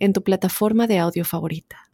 en tu plataforma de audio favorita.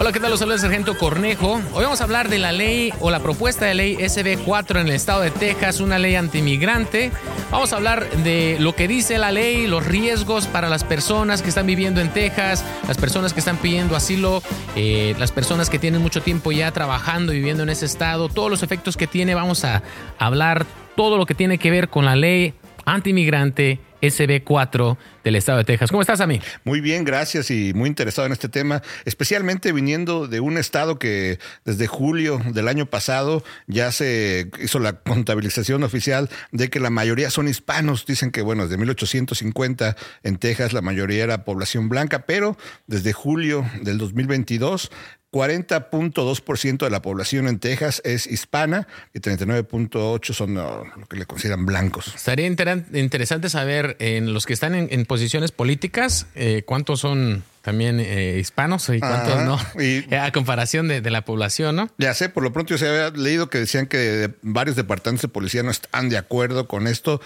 Hola, ¿qué tal? Los saludos Sargento Cornejo. Hoy vamos a hablar de la ley o la propuesta de ley SB4 en el estado de Texas, una ley antimigrante. Vamos a hablar de lo que dice la ley, los riesgos para las personas que están viviendo en Texas, las personas que están pidiendo asilo, eh, las personas que tienen mucho tiempo ya trabajando y viviendo en ese estado, todos los efectos que tiene. Vamos a hablar todo lo que tiene que ver con la ley antimigrante SB4 del estado de Texas. ¿Cómo estás, Ami? Muy bien, gracias y muy interesado en este tema, especialmente viniendo de un estado que desde julio del año pasado ya se hizo la contabilización oficial de que la mayoría son hispanos. Dicen que, bueno, desde 1850 en Texas la mayoría era población blanca, pero desde julio del 2022 40.2% de la población en Texas es hispana y 39.8% son lo que le consideran blancos. Estaría interesante saber en los que están en, posiciones políticas eh, cuántos son también eh, hispanos y cuántos no, a comparación de, la población, ¿no? Ya sé, por lo pronto yo se había leído que decían que varios departamentos de policía no están de acuerdo con esto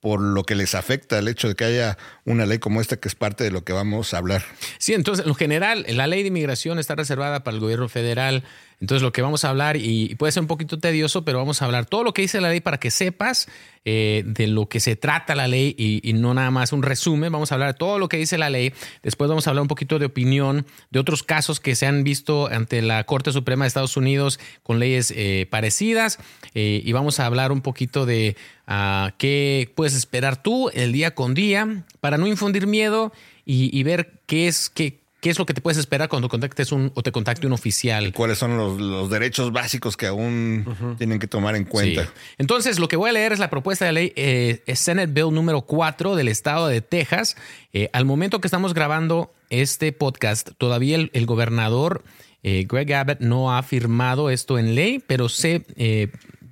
por lo que les afecta el hecho de que haya una ley como esta que es parte de lo que vamos a hablar. Sí, entonces, en general, la ley de inmigración está reservada para el gobierno federal. Entonces, lo que vamos a hablar, y puede ser un poquito tedioso, pero vamos a hablar todo lo que dice la ley para que sepas eh, de lo que se trata la ley y, no nada más un resumen. Vamos a hablar de todo lo que dice la ley. Después vamos a hablar un poquito de opinión de otros casos que se han visto ante la Corte Suprema de Estados Unidos con leyes eh, parecidas. Eh, y vamos a hablar un poquito de ah, qué puedes esperar tú el día con día para no infundir miedo y, y ver qué es, qué, ¿Qué es lo que te puedes esperar cuando contactes un o te contacte un oficial? ¿Cuáles son los, derechos básicos que aún tienen que tomar en cuenta? Entonces, lo que voy a leer es la propuesta de ley eh, Senate Bill número 4 del estado de Texas. Eh, al momento que estamos grabando este podcast, todavía el, gobernador eh, Greg Abbott no ha firmado esto en ley, pero se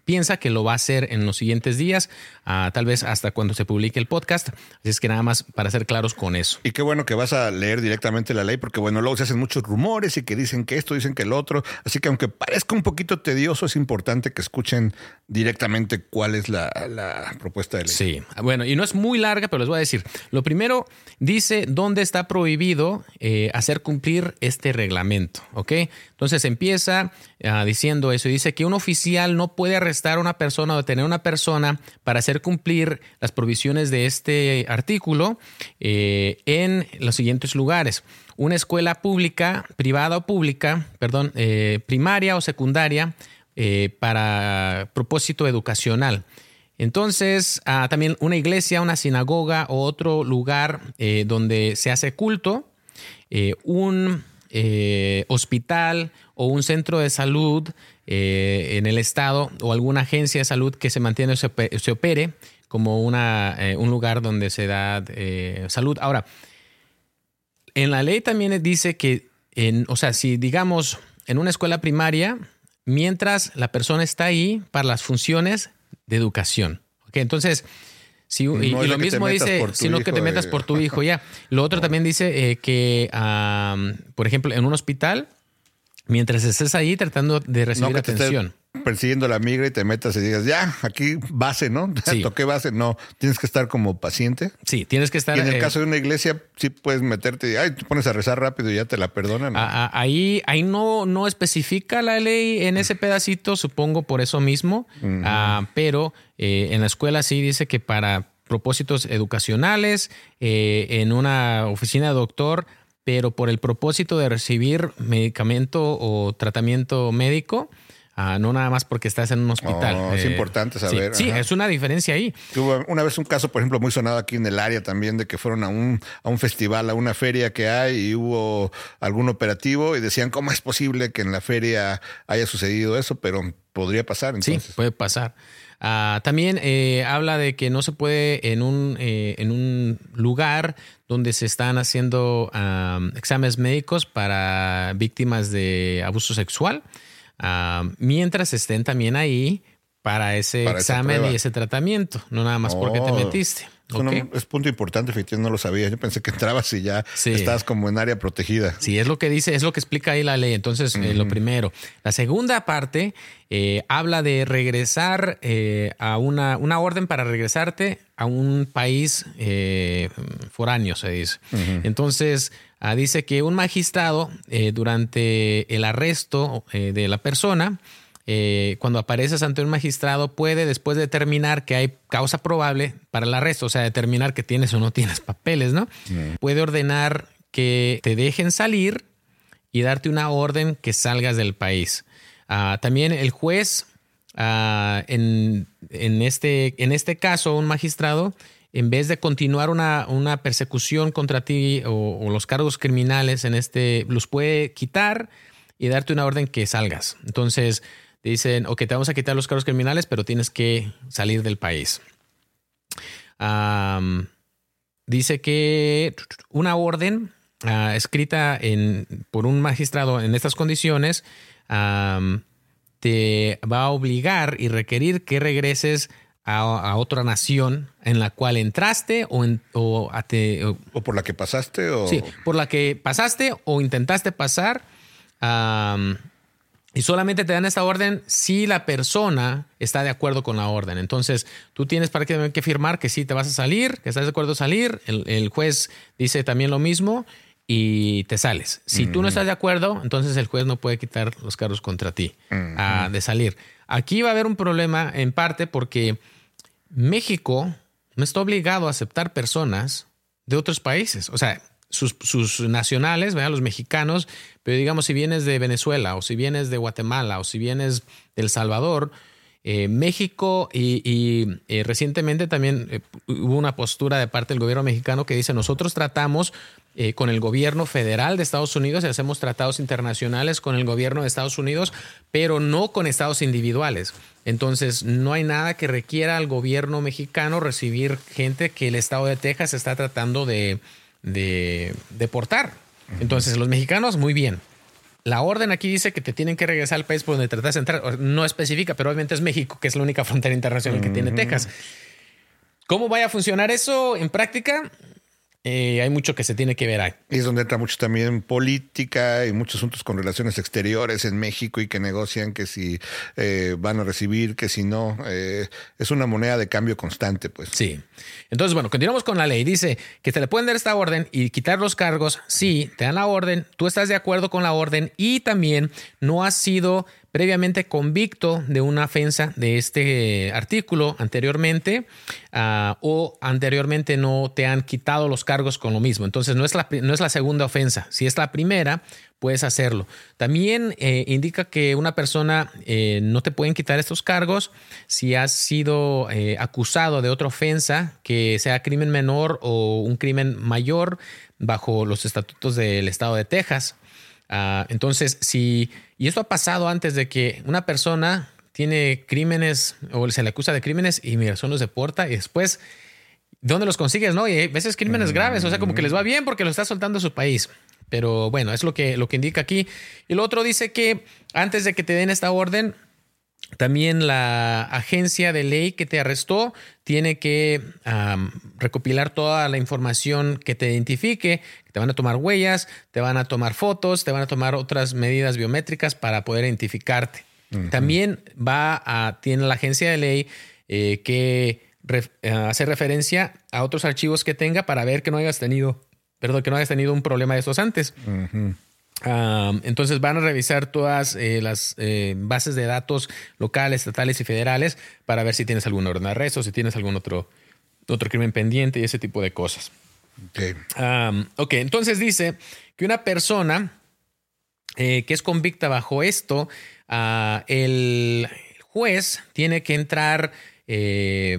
piensa que lo va a hacer en los siguientes días, tal vez hasta cuando se publique el podcast. Así es que nada más para ser claros con eso. Y qué bueno que vas a leer directamente la ley, porque bueno, luego se hacen muchos rumores y que dicen que esto, dicen que el otro. Así que aunque parezca un poquito tedioso, es importante que escuchen directamente cuál es la, propuesta de ley. Sí, bueno, y no es muy larga, pero les voy a decir. Lo primero dice dónde está prohibido eh, hacer cumplir este reglamento, ¿ok? Entonces empieza ah, diciendo eso y dice que un oficial no puede arrestar arrestar a una persona o detener a una persona para hacer cumplir las provisiones de este artículo eh, en los siguientes lugares. Una escuela pública, privada o pública, perdón, eh, primaria o secundaria eh, para propósito educacional. Entonces, ah, también una iglesia, una sinagoga o otro lugar donde se hace culto, un hospital o un centro de salud eh, en el Estado o alguna agencia de salud que se mantiene o se, opere como una, eh, un lugar donde se da eh, salud. Ahora, en la ley también dice que, en, o sea, si digamos en una escuela primaria, mientras la persona está ahí para las funciones de educación. Entonces, si, y, lo mismo dice, sino que te metas por tu hijo, ya. Lo otro también dice que, por ejemplo, en un hospital, mientras estés ahí tratando de recibir atención. persiguiendo la migra y te metas y digas, ya, aquí base, ¿no? Sí. Toqué base. No, tienes que estar como paciente. Sí, tienes que estar. Y en el eh, caso de una iglesia, sí puedes meterte y ay, te pones a rezar rápido y ya te la perdonan. ahí, ahí no, no especifica la ley en ese pedacito, supongo por eso mismo. Ah, pero eh, en la escuela sí dice que para propósitos educacionales, eh, en una oficina de doctor, pero por el propósito de recibir medicamento o tratamiento médico, ah, no nada más porque estás en un hospital. Oh, es eh, importante saber. Sí, es una diferencia ahí. Tuve una vez un caso, por ejemplo, muy sonado aquí en el área también, de que fueron a un, a un festival, a una feria que hay y hubo algún operativo y decían, ¿cómo es posible que en la feria haya sucedido eso? Pero podría pasar. Entonces. Sí, puede pasar. Ah, también eh, habla de que no se puede en un, eh, en un lugar donde se están haciendo exámenes médicos para víctimas de abuso sexual, mientras estén también ahí para ese examen y ese tratamiento, no nada más porque te oh. metiste. es punto importante, efectivamente, no lo sabía. Yo pensé que entrabas y ya estabas como en área protegida. Sí, es lo que dice, es lo que explica ahí la ley. Entonces, eh, lo primero. La segunda parte eh, habla de regresar eh, a una, una, orden para regresarte a un país foráneo, se dice. Entonces, ah, dice que un magistrado, durante el arresto de la persona, eh, cuando apareces ante un magistrado, puede después determinar que hay causa probable para el arresto, o sea, determinar que tienes o no tienes papeles, ¿no? Mm. Puede ordenar que te dejen salir y darte una orden que salgas del país. Ah, también el juez, ah, en, este, en este caso, un magistrado, en vez de continuar una, persecución contra ti o, o, los cargos criminales en este, los puede quitar y darte una orden que salgas. Entonces, dicen, ok, te vamos a quitar los cargos criminales, pero tienes que salir del país. dice que una orden ah, escrita por un magistrado en estas condiciones te va a obligar y requerir que regreses a, otra nación en la cual entraste o, o, por la que pasaste o... Sí, por la que pasaste o intentaste pasar. Y solamente te dan esta orden si la persona está de acuerdo con la orden. Entonces, tú tienes prácticamente que firmar que sí te vas a salir, que estás de acuerdo a salir. El, juez dice también lo mismo y te sales. Si tú no estás de acuerdo, entonces el juez no puede quitar los cargos contra ti ah, de salir. Aquí va a haber un problema en parte porque México no está obligado a aceptar personas de otros países. O sea, sus, nacionales, los mexicanos, pero digamos, si vienes de Venezuela o si vienes de Guatemala o si vienes de El Salvador, eh, México y, eh, recientemente también eh, hubo una postura de parte del gobierno mexicano que dice nosotros tratamos con el gobierno federal de Estados Unidos y hacemos tratados internacionales con el gobierno de Estados Unidos, pero no con estados individuales. Entonces no hay nada que requiera al gobierno mexicano recibir gente que el estado de Texas está tratando de, de deportar. Entonces, los mexicanos, muy bien. La orden aquí dice que te tienen que regresar al país por donde tratas de entrar. No especifica, pero obviamente es México, que es la única frontera internacional que tiene Texas. ¿Cómo vaya a funcionar eso en práctica? Eh, hay mucho que se tiene que ver ahí. Y es donde entra mucho también política y muchos asuntos con relaciones exteriores en México y que negocian que si eh, van a recibir, que si no. Eh, es una moneda de cambio constante, pues. Sí. Entonces, bueno, continuamos con la ley. Dice que te le pueden dar esta orden y quitar los cargos. Sí, te dan la orden, tú estás de acuerdo con la orden y también no has sido previamente convicto de una ofensa de este artículo anteriormente ah, o anteriormente no te han quitado los cargos con lo mismo. Entonces no es la, no es la segunda ofensa. Si es la primera, puedes hacerlo. También eh, indica que una persona eh, no te pueden quitar estos cargos si has sido eh, acusado de otra ofensa, que sea crimen menor o un crimen mayor bajo los estatutos del estado de Texas. Ah, entonces, si, y esto ha pasado antes de que una persona tiene crímenes o se le acusa de crímenes, y inmigración los deporta y después, ¿dónde los consigues? No, y a veces crímenes graves, o sea, como que les va bien porque lo está soltando su país. Pero bueno, es lo que, lo que indica aquí. Y lo otro dice que antes de que te den esta orden, también la agencia de ley que te arrestó tiene que recopilar toda la información que te identifique. Te van a tomar huellas, te van a tomar fotos, te van a tomar otras medidas biométricas para poder identificarte. También va a, tiene la agencia de ley eh, que eh, hacer referencia a otros archivos que tenga para ver que no hayas tenido, perdón, que no hayas tenido un problema de estos antes entonces van a revisar todas eh, las eh, bases de datos locales, estatales y federales para ver si tienes algún orden de arresto, si tienes algún otro, otro crimen pendiente y ese tipo de cosas. ok, entonces dice que una persona eh, que es convicta bajo esto, ah, el juez tiene que entrar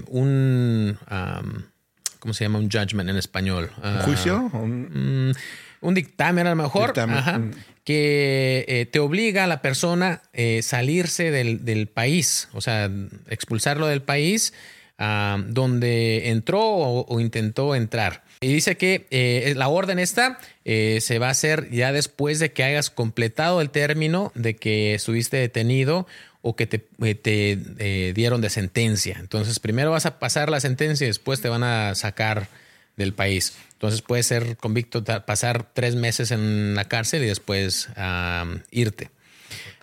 un, ¿cómo se llama? Un judgment en español. ¿Un juicio? Un, dictamen a lo mejor. Mm. que eh, te obliga a la persona eh, salirse del, país, o sea, expulsarlo del país donde entró o, intentó entrar. Y dice que eh, la orden esta se va a hacer ya después de que hayas completado el término de que estuviste detenido o que te, eh, eh, dieron de sentencia. Entonces, primero vas a pasar la sentencia y después te van a sacar del país. Entonces, puedes ser convicto, pasar tres meses en la cárcel y después irte.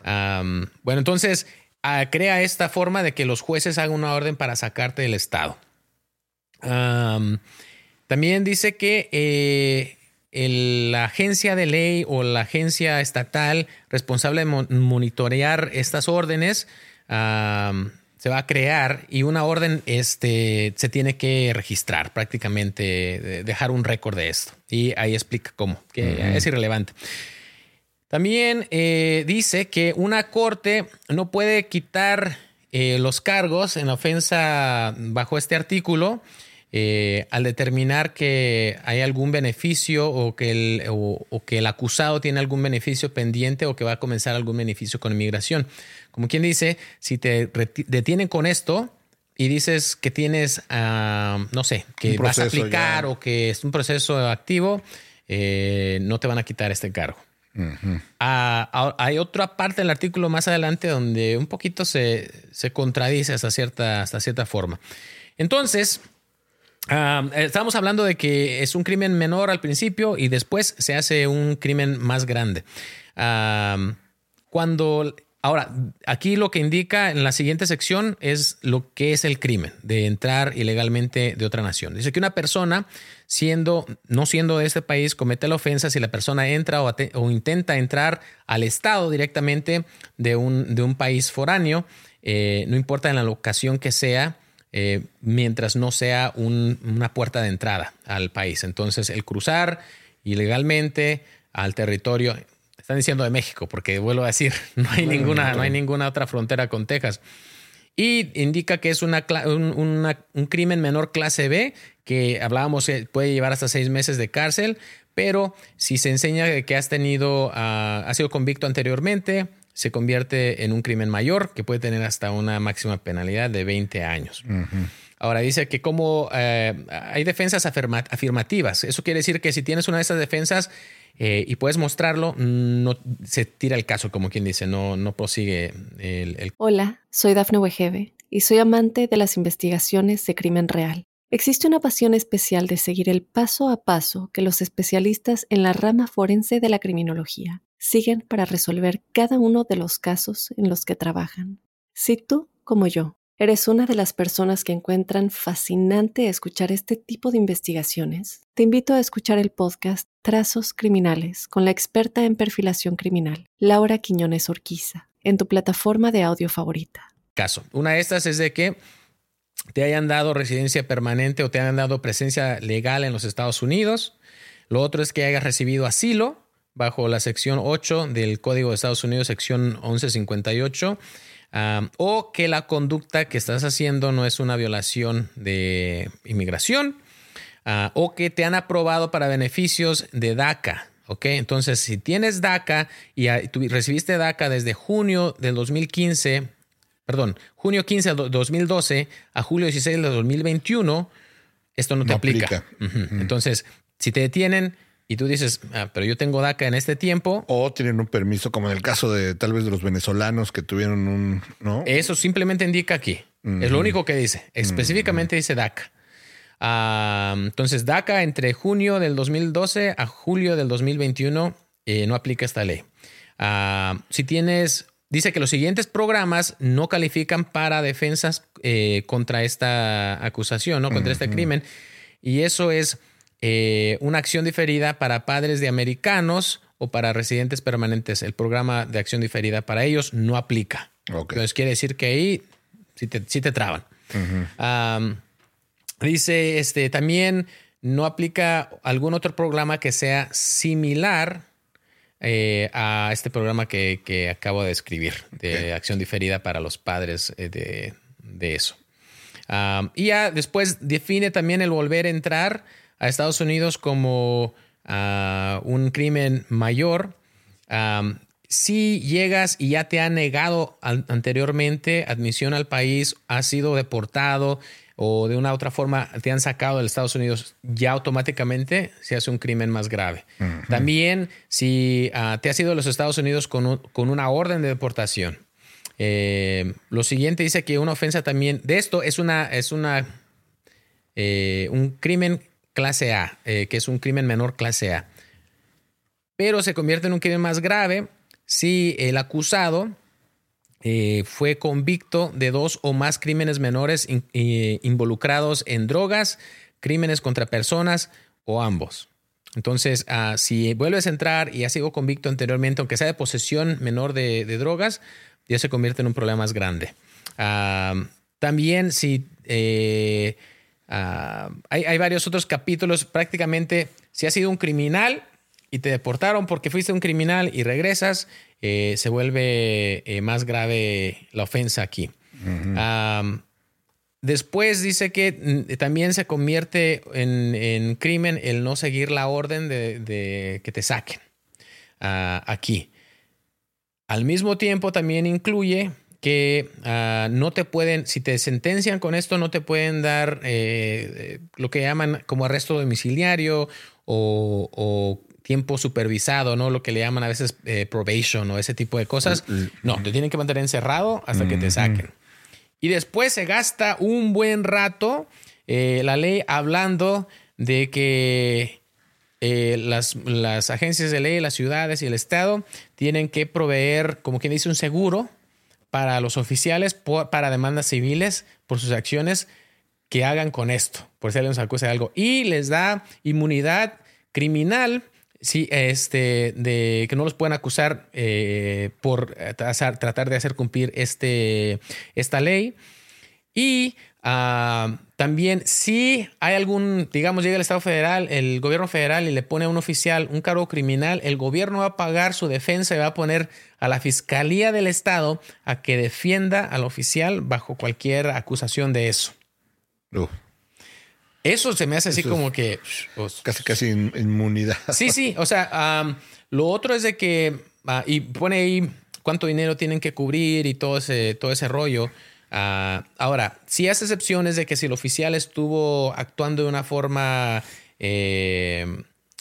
bueno, entonces, ah, crea esta forma de que los jueces hagan una orden para sacarte del Estado. también dice que eh, la agencia de ley o la agencia estatal responsable de monitorear estas órdenes se va a crear y una orden este, se tiene que registrar prácticamente, dejar un récord de esto. Y ahí explica cómo, que es irrelevante. También eh, dice que una corte no puede quitar eh, los cargos en ofensa bajo este artículo eh, al determinar que hay algún beneficio o que, el, o, que el acusado tiene algún beneficio pendiente o que va a comenzar algún beneficio con inmigración. Como quien dice, si te detienen con esto y dices que tienes, ah, no sé, que vas a aplicar o que es un proceso activo, eh, no te van a quitar este cargo. Ah, hay otra parte del artículo más adelante donde un poquito se, se contradice hasta cierta, hasta cierta forma. Entonces, Uh, estamos hablando de que es un crimen menor al principio y después se hace un crimen más grande. cuando ahora aquí lo que indica en la siguiente sección es lo que es el crimen de entrar ilegalmente de otra nación. Dice que una persona siendo no siendo de este país comete la ofensa si la persona entra o, intenta entrar al estado directamente de un, de un país foráneo, eh, no importa en la locación que sea eh, mientras no sea una puerta de entrada al país. Entonces, el cruzar ilegalmente al territorio, están diciendo de México, porque vuelvo a decir, no hay, ninguna, no hay ninguna otra frontera con Texas. Y indica que es una, un, crimen menor clase B, que hablábamos puede llevar hasta seis meses de cárcel, pero si se enseña que has tenido, uh, has sido convicto anteriormente, se convierte en un crimen mayor que puede tener hasta una máxima penalidad de 20 años. Ahora dice que como eh, hay defensas afirmativas, eso quiere decir que si tienes una de esas defensas eh, y puedes mostrarlo, no se tira el caso, como quien dice, no, no prosigue el, Hola, soy Dafne Wegebe y soy amante de las investigaciones de crimen real. Existe una pasión especial de seguir el paso a paso que los especialistas en la rama forense de la criminología siguen para resolver cada uno de los casos en los que trabajan. Si tú, como yo, eres una de las personas que encuentran fascinante escuchar este tipo de investigaciones, te invito a escuchar el podcast Trazos Criminales con la experta en perfilación criminal, Laura Quiñones Orquiza, en tu plataforma de audio favorita. Caso. Una de estas es de que te hayan dado residencia permanente o te hayan dado presencia legal en los Estados Unidos. Lo otro es que hayas recibido asilo bajo la sección 8 del Código de Estados Unidos, sección 1158, o que la conducta que estás haciendo no es una violación de inmigración, ah, o que te han aprobado para beneficios de DACA. ¿ok? Entonces, si tienes DACA y recibiste DACA desde junio del 2015, perdón, junio 15 del 2012 a julio 16 del 2021, esto no te aplica. Entonces, si te detienen, y tú dices, ah, pero yo tengo DACA en este tiempo. O tienen un permiso, como en el caso de tal vez de los venezolanos que tuvieron un. ¿no? Eso simplemente indica aquí. Es lo único que dice. Específicamente dice DACA. Ah, entonces, DACA entre junio del 2012 a julio del 2021 eh, no aplica esta ley. Ah, si tienes. Dice que los siguientes programas no califican para defensas eh, contra esta acusación, ¿no? Contra este crimen. Y eso es eh, una acción diferida para padres de americanos o para residentes permanentes. El programa de acción diferida para ellos no aplica. Entonces quiere decir que ahí sí te, te traban. dice, este, también no aplica algún otro programa que sea similar eh, a este programa que, acabo de escribir, de acción diferida para los padres eh, de, de eso. Um, y ya después define también el volver a entrar a Estados Unidos como uh, un crimen mayor. Um, si llegas y ya te han negado anteriormente admisión al país, has sido deportado o de una u otra forma te han sacado de Estados Unidos, ya automáticamente se hace un crimen más grave. También si uh, te has ido a los Estados Unidos con, con una orden de deportación. Eh, lo siguiente dice que una ofensa también de esto es una es una eh, un crimen clase A, eh, que es un crimen menor clase A. Pero se convierte en un crimen más grave si el acusado eh, fue convicto de dos o más crímenes menores eh, involucrados en drogas, crímenes contra personas o ambos. Entonces, ah, si vuelves a entrar y has sido convicto anteriormente, aunque sea de posesión menor de, drogas, ya se convierte en un problema más grande. Ah, también si ah, hay, hay, varios otros capítulos, prácticamente si has sido un criminal y te deportaron porque fuiste un criminal y regresas, eh, se vuelve eh, más grave la ofensa aquí. después dice que mm, también se convierte en, crimen el no seguir la orden de, que te saquen ah, aquí. Al mismo tiempo también incluye que ah, no te pueden, si te sentencian con esto, no te pueden dar eh, lo que llaman como arresto domiciliario o tiempo supervisado, ¿no? Lo que le llaman a veces eh, probation o ese tipo de cosas. No, te tienen que mantener encerrado hasta que te saquen. Y después se gasta un buen rato eh, la ley hablando de que eh, las, las, agencias de ley, las ciudades y el Estado tienen que proveer, como quien dice, un seguro para los oficiales para demandas civiles por sus acciones que hagan con esto, por si alguien nos acusa de algo. Y les da inmunidad criminal Sí, este, de que no los puedan acusar eh, por tratar de hacer cumplir este, esta ley. Y ah, también si hay algún, digamos, llega el Estado federal, el gobierno federal y le pone a un oficial un cargo criminal, el gobierno va a pagar su defensa y va a poner a la Fiscalía del Estado a que defienda al oficial bajo cualquier acusación de eso. Eso se me hace así como que... Pues, casi, casi inmunidad. Sí, sí. O sea, lo otro es de que... Ah, y pone ahí cuánto dinero tienen que cubrir y todo ese, todo ese rollo. Ah, ahora, si hace excepciones de que si el oficial estuvo actuando de una forma... Eh,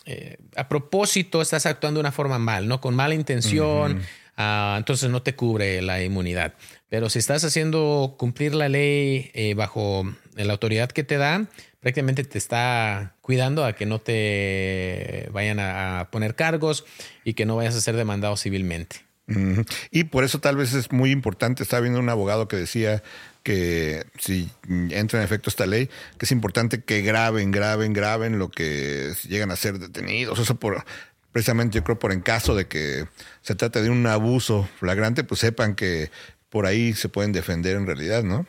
eh, a propósito, estás actuando de una forma mal, ¿no? Con mala intención. Ah, entonces no te cubre la inmunidad. Pero si estás haciendo cumplir la ley eh, bajo la autoridad que te da, prácticamente te está cuidando a que no te vayan a poner cargos y que no vayas a ser demandado civilmente. Y por eso tal vez es muy importante, estaba viendo un abogado que decía que si entra en efecto esta ley, que es importante que graben, graben, graben lo que llegan a ser detenidos. Eso por, precisamente yo creo por en caso de que se trate de un abuso flagrante, pues sepan que por ahí se pueden defender en realidad, ¿no?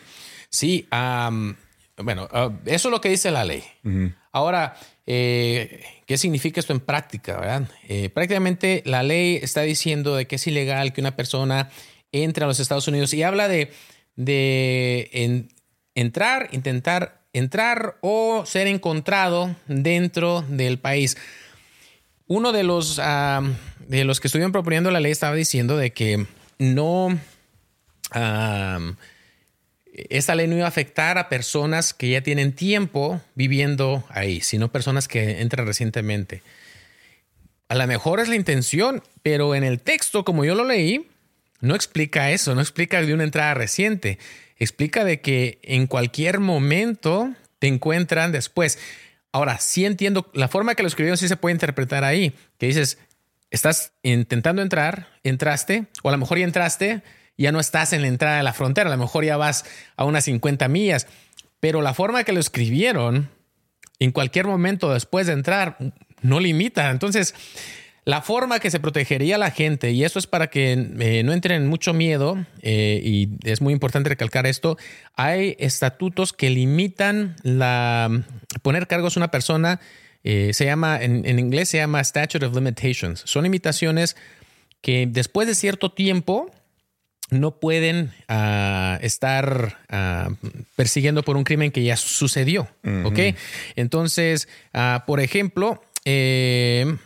Sí, bueno, ah, eso es lo que dice la ley. Ahora, eh, ¿qué significa esto en práctica? Eh, prácticamente la ley está diciendo de que es ilegal que una persona entre a los Estados Unidos y habla de, de entrar, intentar entrar o ser encontrado dentro del país. Uno de los, de los que estuvieron proponiendo la ley estaba diciendo de que no esta ley no iba a afectar a personas que ya tienen tiempo viviendo ahí, sino personas que entran recientemente. A lo mejor es la intención, pero en el texto, como yo lo leí, no explica eso, no explica de una entrada reciente. Explica de que en cualquier momento te encuentran después. Ahora, sí entiendo, la forma que lo escribieron sí se puede interpretar ahí, que dices, estás intentando entrar, entraste, o a lo mejor ya entraste, ya no estás en la entrada de la frontera, a lo mejor ya vas a unas 50 millas, pero la forma que lo escribieron, en cualquier momento después de entrar, no limita. Entonces, la forma que se protegería a la gente, y eso es para que eh, no entren en mucho miedo, eh, y es muy importante recalcar esto, hay estatutos que limitan la poner cargos a una persona, eh, se llama, en, en, inglés se llama Statute of Limitations. Son limitaciones que después de cierto tiempo no pueden ah, estar ah, persiguiendo por un crimen que ya sucedió. ¿Ok? Entonces, ah, por ejemplo, eh,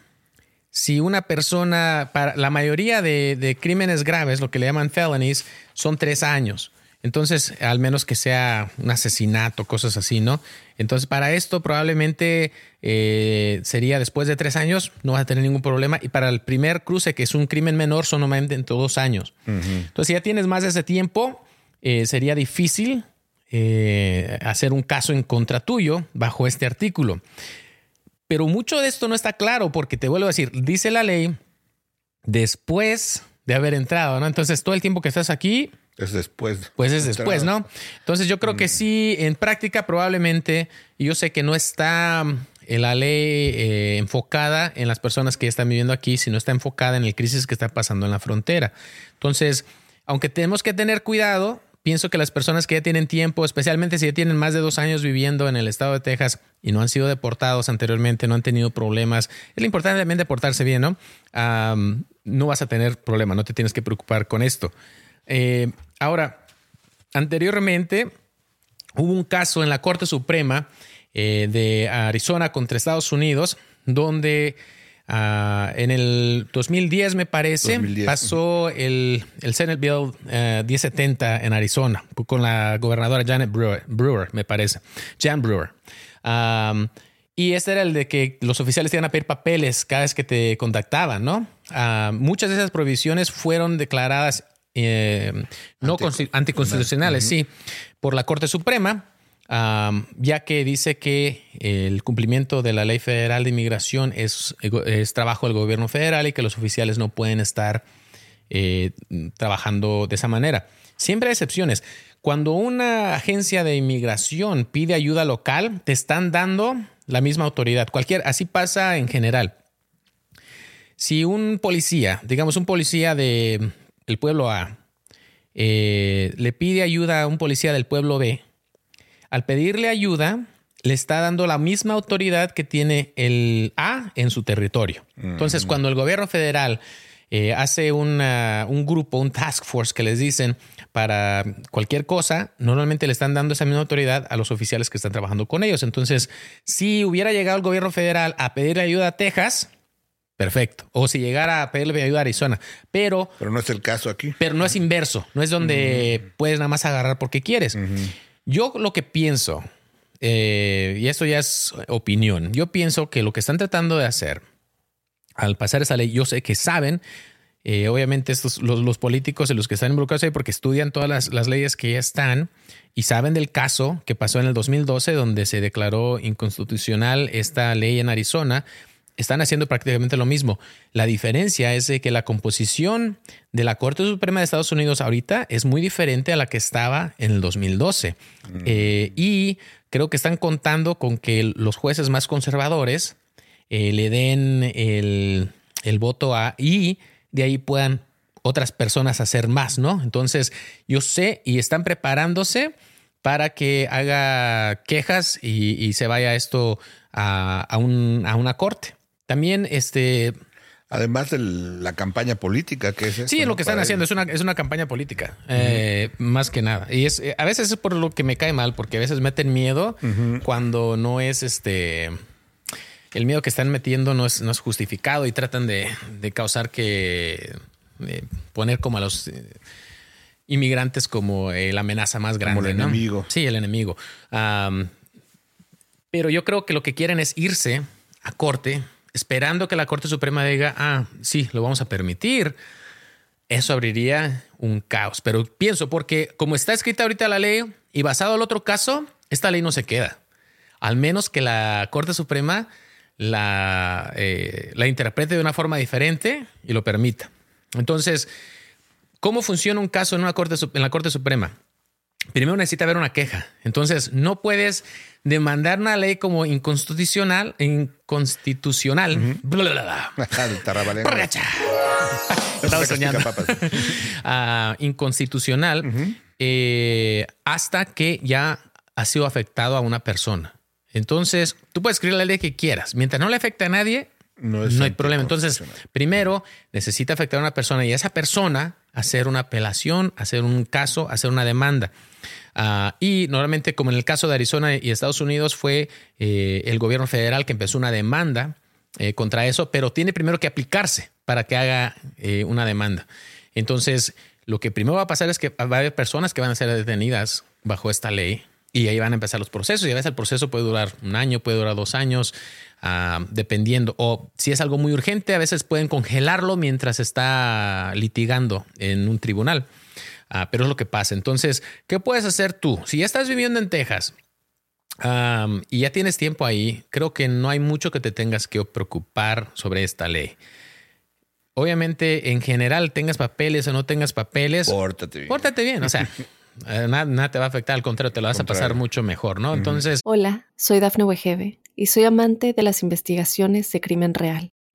si una persona, para la mayoría de, de, crímenes graves, lo que le llaman felonies, son tres años. Entonces, al menos que sea un asesinato, cosas así, ¿no? Entonces, para esto probablemente eh, sería después de tres años, no vas a tener ningún problema. Y para el primer cruce, que es un crimen menor, son normalmente entre dos años. Entonces, si ya tienes más de ese tiempo, eh, sería difícil eh, hacer un caso en contra tuyo bajo este artículo. Pero mucho de esto no está claro porque te vuelvo a decir, dice la ley después de haber entrado, ¿no? Entonces, todo el tiempo que estás aquí, es después. Pues es después, ¿no? Entonces yo creo que mm. sí, en práctica probablemente, y yo sé que no está en la ley eh, enfocada en las personas que ya están viviendo aquí, sino está enfocada en el crisis que está pasando en la frontera. Entonces, aunque tenemos que tener cuidado, pienso que las personas que ya tienen tiempo, especialmente si ya tienen más de dos años viviendo en el estado de Texas y no han sido deportados anteriormente, no han tenido problemas, es lo importante también deportarse bien, ¿no? no vas a tener problema, no te tienes que preocupar con esto. Eh, ahora, anteriormente hubo un caso en la Corte Suprema eh, de Arizona contra Estados Unidos, donde ah, en el 2010, me parece, pasó el, el Senate Bill 1070 eh, en Arizona con la gobernadora Janet Brewer, me parece. Jan Brewer. y este era el de que los oficiales iban a pedir papeles cada vez que te contactaban, ¿no? Ah, muchas de esas provisiones fueron declaradas eh, no anticonstitucionales, sí, por la Corte Suprema, ya que dice que el cumplimiento de la ley federal de inmigración es, es trabajo del gobierno federal y que los oficiales no pueden estar eh, trabajando de esa manera. Siempre hay excepciones. Cuando una agencia de inmigración pide ayuda local, te están dando la misma autoridad. Cualquier, así pasa en general. Si un policía, digamos un policía de el pueblo A eh, le pide ayuda a un policía del pueblo B, al pedirle ayuda, le está dando la misma autoridad que tiene el A en su territorio. Entonces, cuando el gobierno federal eh, hace un grupo, un task force que les dicen para cualquier cosa, normalmente le están dando esa misma autoridad a los oficiales que están trabajando con ellos. Entonces, si hubiera llegado el gobierno federal a pedirle ayuda a Texas, Perfecto. O si llegara a pedirle ayuda a Arizona. Pero. Pero no es el caso aquí. Pero no es inverso. No es donde puedes nada más agarrar porque quieres. Yo lo que pienso, eh, y esto ya es opinión, yo pienso que lo que están tratando de hacer al pasar esa ley, yo sé que saben. Eh, obviamente, estos, los, políticos y los que están involucrados ahí, porque estudian todas las, las leyes que ya están y saben del caso que pasó en el 2012, donde se declaró inconstitucional esta ley en Arizona, están haciendo prácticamente lo mismo. La diferencia es de que la composición de la Corte Suprema de Estados Unidos ahorita es muy diferente a la que estaba en el 2012. Mm. Eh, y creo que están contando con que los jueces más conservadores eh, le den el, el voto a y de ahí puedan otras personas hacer más, ¿no? Entonces, yo sé y están preparándose para que haga quejas y, se vaya esto a, a, un, a una corte. También, este. Además de la campaña política que es. sí, lo que están haciendo es una, es una campaña política, eh, más que nada. Y es a veces es por lo que me cae mal, porque a veces meten miedo cuando no es este. El miedo que están metiendo no es, no es justificado y tratan de, causar que. poner como a los eh, inmigrantes como la amenaza más grande. Como el enemigo. Sí, el enemigo. pero yo creo que lo que quieren es irse a corte esperando que la Corte Suprema diga, ah, sí, lo vamos a permitir, eso abriría un caos. Pero pienso, porque como está escrita ahorita la ley y basado el otro caso, esta ley no se queda. Al menos que la Corte Suprema la, eh, la interprete de una forma diferente y lo permita. Entonces, ¿cómo funciona un caso en, una corte, en la Corte Suprema? Primero necesita haber una queja. Entonces, no puedes demandar una ley como inconstitucional, inconstitucional. Estaba soñando. Ah, inconstitucional eh, hasta que ya ha sido afectado a una persona. Entonces, tú puedes escribir la ley que quieras. Mientras no le afecte a nadie, no, hay problema. Entonces, primero necesita afectar a una persona y esa persona hacer una apelación, hacer un caso, hacer una demanda. Ah, y normalmente, como en el caso de Arizona y Estados Unidos, fue eh, el gobierno federal que empezó una demanda eh, contra eso, pero tiene primero que aplicarse para que haga eh, una demanda. Entonces, lo que primero va a pasar es que va a haber personas que van a ser detenidas bajo esta ley y ahí van a empezar los procesos. Y a veces el proceso puede durar un año, puede durar dos años, ah, dependiendo. O si es algo muy urgente, a veces pueden congelarlo mientras está litigando en un tribunal. Ah, pero es lo que pasa. Entonces, ¿qué puedes hacer tú? Si ya estás viviendo en Texas y ya tienes tiempo ahí, creo que no hay mucho que te tengas que preocupar sobre esta ley. Obviamente, en general, tengas papeles o no tengas papeles. Pórtate bien. Pórtate bien. O sea, eh, nada, te va a afectar. Al contrario, te lo vas a pasar mucho mejor, ¿no? Entonces. Hola, soy Dafne Wegebe y soy amante de las investigaciones de crimen real.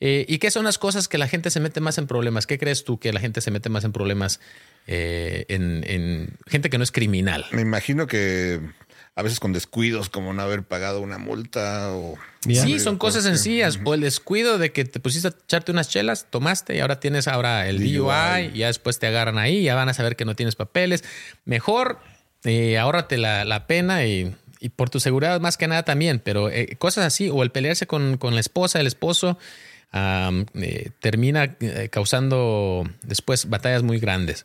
Eh, ¿Y qué son las cosas que la gente se mete más en problemas? ¿Qué crees tú que la gente se mete más en problemas eh, en, gente que no es criminal? Me imagino que a veces con descuidos como no haber pagado una multa o... Sí, son cosas sencillas. O el descuido de que te pusiste a echarte unas chelas, tomaste y ahora tienes ahora el DUI, y ya después te agarran ahí, ya van a saber que no tienes papeles. Mejor eh, ahórrate la, pena y, por tu seguridad más que nada también, pero cosas así, o el pelearse con, con la esposa, el esposo, eh, termina eh, causando después batallas muy grandes.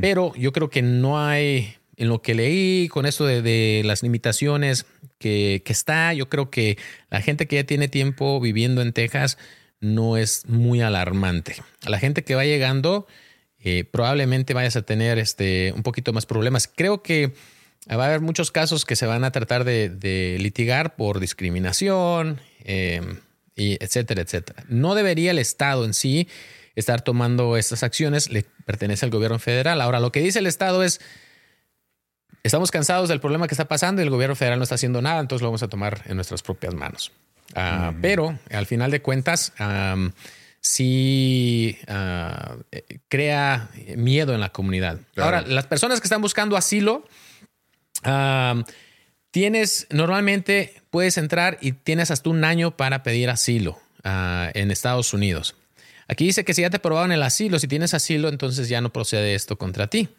Pero yo creo que no hay, en lo que leí con esto de, las limitaciones que, está, yo creo que la gente que ya tiene tiempo viviendo en Texas no es muy alarmante. A la gente que va llegando, eh, probablemente vayas a tener este, un poquito más problemas. Creo que va a haber muchos casos que se van a tratar de, litigar por discriminación, y etcétera, etcétera. No debería el Estado en sí estar tomando estas acciones, le pertenece al gobierno federal. Ahora, lo que dice el Estado es, estamos cansados del problema que está pasando y el gobierno federal no está haciendo nada, entonces lo vamos a tomar en nuestras propias manos. Ah, pero al final de cuentas, sí ah, crea miedo en la comunidad. Ahora, las personas que están buscando asilo, Tienes, normalmente puedes entrar y tienes hasta un año para pedir asilo ah, en Estados Unidos. Aquí dice que si ya te aprobaron el asilo, si tienes asilo, entonces ya no procede esto contra ti.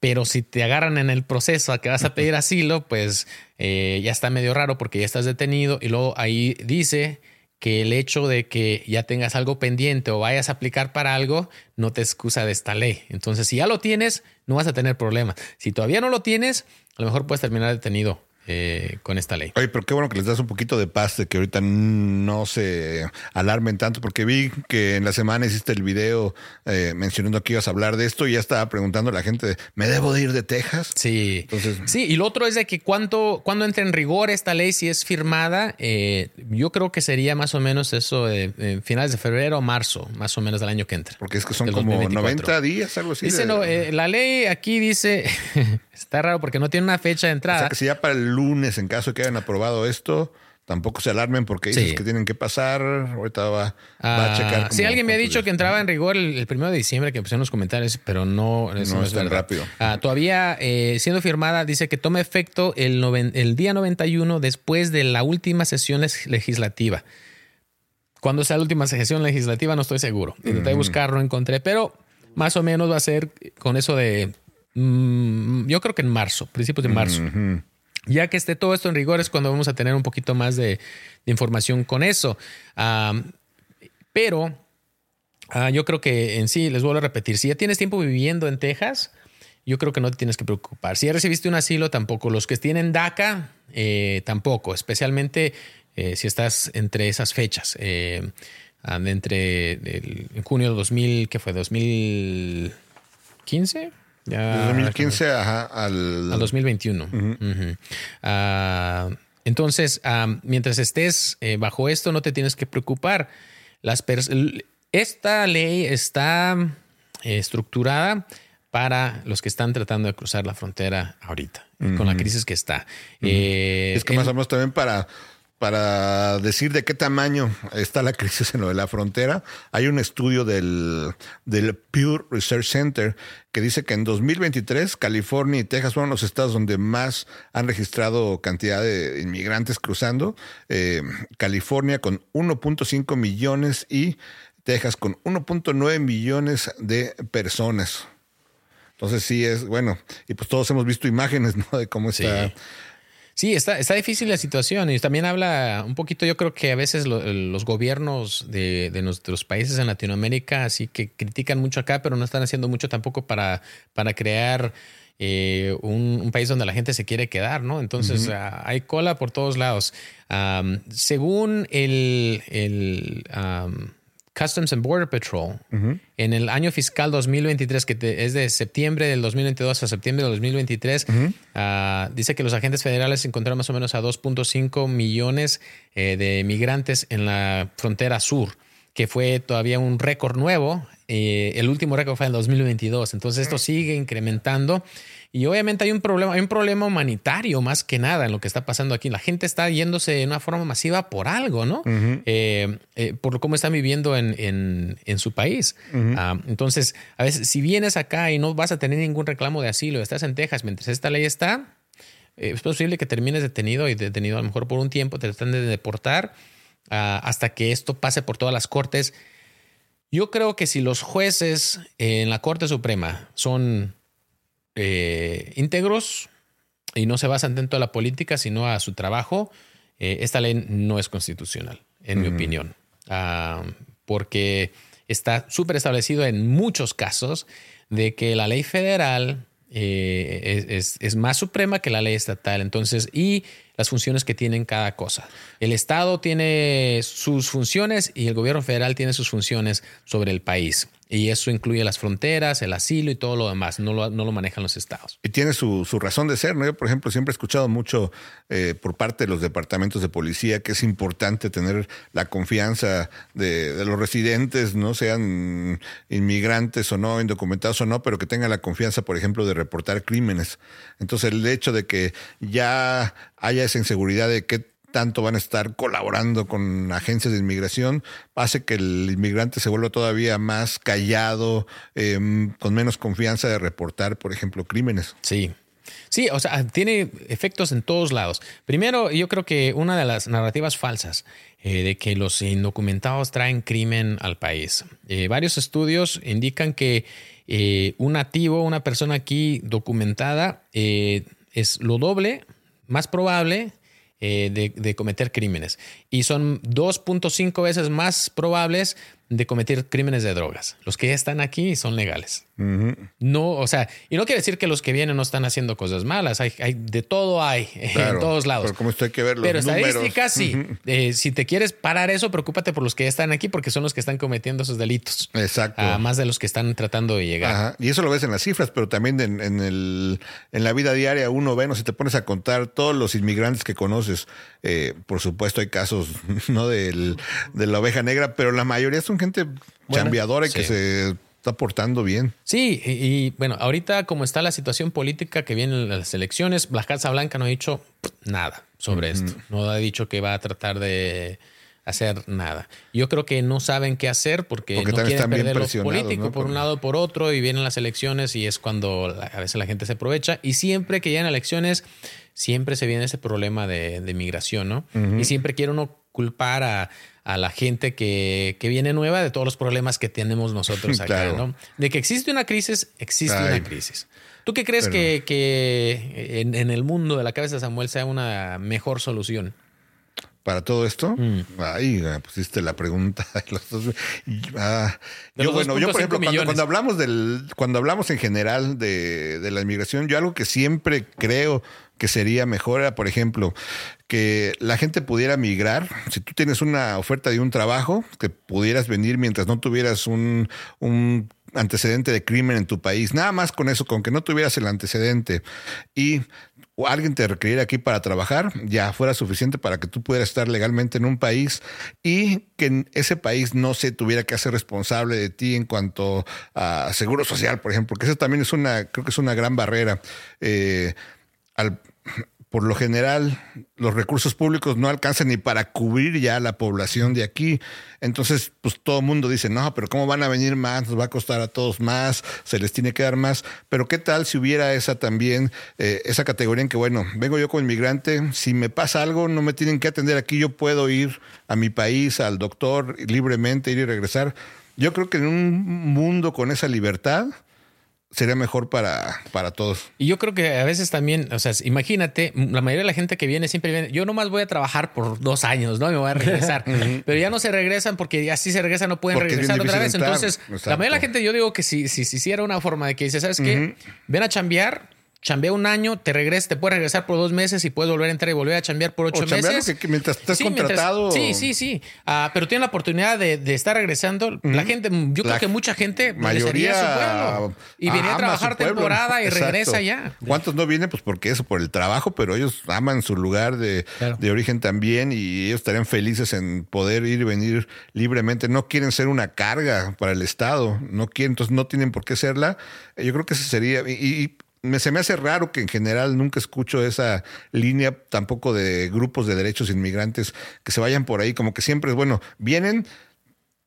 Pero si te agarran en el proceso a que vas a pedir asilo, pues eh, ya está medio raro porque ya estás detenido y luego ahí dice que el hecho de que ya tengas algo pendiente o vayas a aplicar para algo no te excusa de esta ley. Entonces, si ya lo tienes, no vas a tener problemas. Si todavía no lo tienes, a lo mejor puedes terminar detenido eh, con esta ley. Oye, pero qué bueno que les das un poquito de paz de que ahorita no se alarmen tanto, porque vi que en la semana hiciste el video eh, mencionando que ibas a hablar de esto y ya estaba preguntando a la gente, ¿me debo de ir de Texas? Sí. Entonces, sí, y lo otro es de que cuánto, cuando entra en rigor esta ley, si es firmada, eh, yo creo que sería más o menos eso de finales de febrero o marzo, más o menos del año que entra. Porque es que son como 90 días, algo así. Dice, no, la ley aquí dice, está raro porque no tiene una fecha de entrada. O sea, que si ya para el lunes, en caso de que hayan aprobado esto, tampoco se alarmen porque dices que tienen que pasar. Ahorita va, a ah, checar. Si alguien me ha dicho que entraba en rigor el, primero de diciembre, que pusieron los comentarios, pero no, no, es, tan rápido. Ah, todavía eh, siendo firmada, dice que toma efecto el, el día 91 después de la última sesión legislativa. Cuando sea la última sesión legislativa, no estoy seguro. Intenté buscarlo, encontré, pero más o menos va a ser con eso de. Mm, yo creo que en marzo, principios de marzo. Ya que esté todo esto en rigor es cuando vamos a tener un poquito más de, información con eso. pero ah, yo creo que en sí, les vuelvo a repetir, si ya tienes tiempo viviendo en Texas, yo creo que no te tienes que preocupar. Si ya recibiste un asilo, tampoco. Los que tienen DACA, eh, tampoco. Especialmente eh, si estás entre esas fechas. Eh, entre en junio de 2000, ¿qué fue? ¿2015? Ya, 2015 al... al 2021. Ah, entonces, ah, mientras estés eh, bajo esto, no te tienes que preocupar. Las esta ley está eh, estructurada para los que están tratando de cruzar la frontera ahorita, con la crisis que está. Eh, es que más o menos también para para decir de qué tamaño está la crisis en lo de la frontera, hay un estudio del, del Pure Research Center que dice que en 2023 California y Texas fueron los estados donde más han registrado cantidad de inmigrantes cruzando. Eh, California con 1.5 millones y Texas con 1.9 millones de personas. Entonces sí es, bueno, y pues todos hemos visto imágenes ¿no? de cómo está... Sí, está, está difícil la situación y también habla un poquito, yo creo que a veces los gobiernos de, nuestros países en Latinoamérica así que critican mucho acá, pero no están haciendo mucho tampoco para, para crear eh, un, país donde la gente se quiere quedar, ¿no? Entonces ah, hay cola por todos lados. según el... el Customs and Border Patrol en el año fiscal 2023, que es de septiembre del 2022 a septiembre del 2023, ah, dice que los agentes federales encontraron más o menos a 2.5 millones eh, de migrantes en la frontera sur, que fue todavía un récord nuevo. Eh, el último récord fue en 2022. Entonces esto sigue incrementando. Y obviamente hay un problema, hay un problema humanitario más que nada en lo que está pasando aquí. La gente está yéndose de una forma masiva por algo, ¿no? Eh, eh, por cómo están viviendo en, su país. Ah, entonces, a veces, si vienes acá y no vas a tener ningún reclamo de asilo, estás en Texas mientras esta ley está, eh, es posible que termines detenido y detenido a lo mejor por un tiempo, te tratan de deportar ah, hasta que esto pase por todas las cortes. Yo creo que si los jueces en la Corte Suprema son eh, íntegros y no se basan tanto a la política, sino a su trabajo, eh, esta ley no es constitucional, en mi opinión, ah, porque está súper establecido en muchos casos de que la ley federal eh, es, es, más suprema que la ley estatal. Entonces, y las funciones que tienen cada cosa. El Estado tiene sus funciones y el gobierno federal tiene sus funciones sobre el país. Y eso incluye las fronteras, el asilo y todo lo demás. No lo, no lo manejan los estados. Y tiene su, razón de ser. ¿no? Yo, por ejemplo, siempre he escuchado mucho eh, por parte de los departamentos de policía que es importante tener la confianza de, los residentes, no sean inmigrantes o no, indocumentados o no, pero que tengan la confianza, por ejemplo, de reportar crímenes. Entonces, el hecho de que ya haya esa inseguridad de qué tanto van a estar colaborando con agencias de inmigración, hace que el inmigrante se vuelva todavía más callado, em, con menos confianza de reportar, por ejemplo, crímenes. Sí. Sí, o sea, tiene efectos en todos lados. Primero, yo creo que una de las narrativas falsas eh, de que los indocumentados traen crimen al país. Eh, varios estudios indican que eh, un nativo, una persona aquí documentada, es lo doble más probable eh, de, de, cometer crímenes. Y son 2.5 veces más probables de cometer crímenes de drogas. Los que ya están aquí son legales. No, o sea, y no quiere decir que los que vienen no están haciendo cosas malas. Hay, hay de todo hay en todos lados. Pero como esto hay que ver los Pero estadísticas sí. Eh, si te quieres parar eso, preocúpate por los que ya están aquí porque son los que están cometiendo esos delitos. Exacto. Uh, más de los que están tratando de llegar. Ajá. Y eso lo ves en las cifras, pero también en, en, el, en la vida diaria uno ve, no si te pones a contar todos los inmigrantes que conoces. Eh, por supuesto hay casos no del, de la oveja negra, pero la mayoría son gente chambeadora y que se está portando bien. Sí, y, bueno, ahorita como está la situación política que vienen las elecciones, la Casa Blanca no ha dicho nada sobre esto. No ha dicho que va a tratar de hacer nada. Yo creo que no saben qué hacer porque, no quieren perder los políticos por un lado por otro y vienen las elecciones y es cuando a veces la gente se aprovecha y siempre que llegan elecciones siempre se viene ese problema de, migración, ¿no? Y siempre quiere uno culpar a, a la gente que, que, viene nueva de todos los problemas que tenemos nosotros acá, ¿no? De que existe una crisis, existe una crisis. ¿Tú qué crees que, que en, en, el mundo de la cabeza de Samuel sea una mejor solución? Para todo esto, mm. ahí pusiste la pregunta. Ah, yo, bueno, yo por ejemplo, cuando, cuando, hablamos del, cuando hablamos en general de, de la inmigración, yo algo que siempre creo que sería mejor era, por ejemplo, que la gente pudiera migrar. Si tú tienes una oferta de un trabajo, que pudieras venir mientras no tuvieras un, un antecedente de crimen en tu país. Nada más con eso, con que no tuvieras el antecedente y o alguien te requiriera aquí para trabajar, ya fuera suficiente para que tú pudieras estar legalmente en un país y que ese país no se tuviera que hacer responsable de ti en cuanto a seguro social, por ejemplo, porque eso también es una, creo que es una gran barrera. Eh, al, por lo general los recursos públicos no alcanzan ni para cubrir ya la población de aquí. Entonces, pues todo el mundo dice, no, pero ¿cómo van a venir más? Nos va a costar a todos más, se les tiene que dar más. Pero ¿qué tal si hubiera esa también, eh, esa categoría en que, bueno, vengo yo como inmigrante, si me pasa algo, no me tienen que atender aquí, yo puedo ir a mi país, al doctor, libremente, ir y regresar. Yo creo que en un mundo con esa libertad, sería mejor para, para todos. Y yo creo que a veces también, o sea, imagínate, la mayoría de la gente que viene siempre viene, yo nomás voy a trabajar por dos años, ¿no? Me voy a regresar. Pero ya no se regresan porque así se regresan, no pueden regresar otra vez. Entonces, la mayoría de la gente, yo digo que si, si, si hiciera una forma de que dice, ¿sabes qué? Ven a chambear chambea un año, te regresas, te puedes regresar por dos meses y puedes volver a entrar y volver a chambear por ocho meses. Que, mientras estás contratado. sí, sí, sí. Uh, pero tiene la oportunidad de, de estar regresando. La gente, yo creo que mucha gente mayoría a su pueblo y viene a trabajar temporada y regresa ya. ¿Cuántos no vienen? Pues porque eso, por el trabajo, pero ellos aman su lugar de, de origen también y ellos estarían felices en poder ir y venir libremente. No quieren ser una carga para el Estado, no quieren, entonces no tienen por qué serla. Yo creo que ese sería. y me, se me hace raro que en general nunca escucho esa línea tampoco de grupos de derechos inmigrantes que se vayan por ahí, como que siempre es bueno, vienen,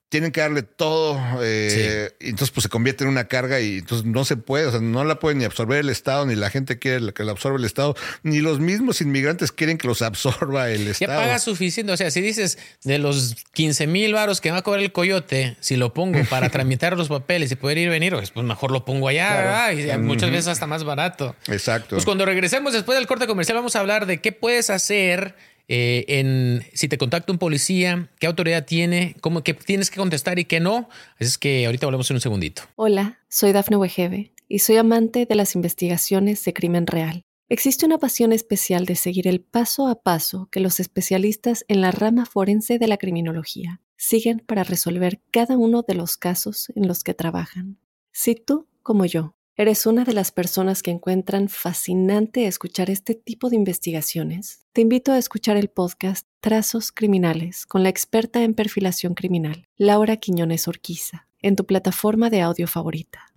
tienen que darle todo, eh, entonces pues se convierte en una carga y entonces no se puede, o sea, no la puede ni absorber el Estado, ni la gente quiere que la absorba el Estado, ni los mismos inmigrantes quieren que los absorba el Estado. Ya paga suficiente, o sea, si dices de los 15 mil varos que va a cobrar el coyote, si lo pongo para tramitar los papeles y poder ir y venir, pues, pues mejor lo pongo allá, Y muchas veces hasta más barato. Exacto. Pues cuando regresemos después del corte comercial vamos a hablar de qué puedes hacer eh, en si te contacta un policía, qué autoridad tiene, cómo que tienes que contestar y qué no. Así es que ahorita volvemos en un segundito. Hola, soy Dafne Wegebe y soy amante de las investigaciones de crimen real. Existe una pasión especial de seguir el paso a paso que los especialistas en la rama forense de la criminología siguen para resolver cada uno de los casos en los que trabajan. Si tú, como yo, ¿Eres una de las personas que encuentran fascinante escuchar este tipo de investigaciones? Te invito a escuchar el podcast Trazos Criminales con la experta en perfilación criminal, Laura Quiñones Orquiza, en tu plataforma de audio favorita.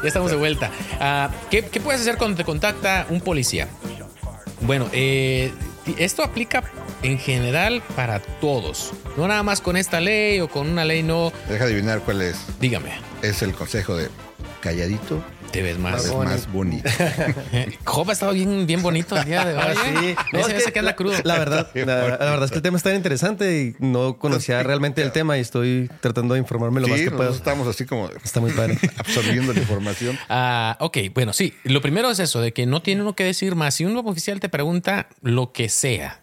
Ya estamos de vuelta. Ah, ¿qué, puedes hacer cuando te contacta un policía? Bueno, eh, esto aplica en general para todos. No nada más con esta ley o con una ley no. Deja adivinar cuál es. Dígame. Es el consejo de calladito. Te ves más, más bonito. Job ha estado bien, bien bonito el día de hoy. ¿eh? sí. No, es que, anda crudo. La verdad, la, verdad es que el tema está interesante y no conocía realmente el tema y estoy tratando de informarme lo más que puedo. Estamos así como está muy padre. absorbiendo la información. Ah, ok, bueno, sí. Lo primero es eso, de que no tiene uno que decir más. Si un oficial te pregunta lo que sea,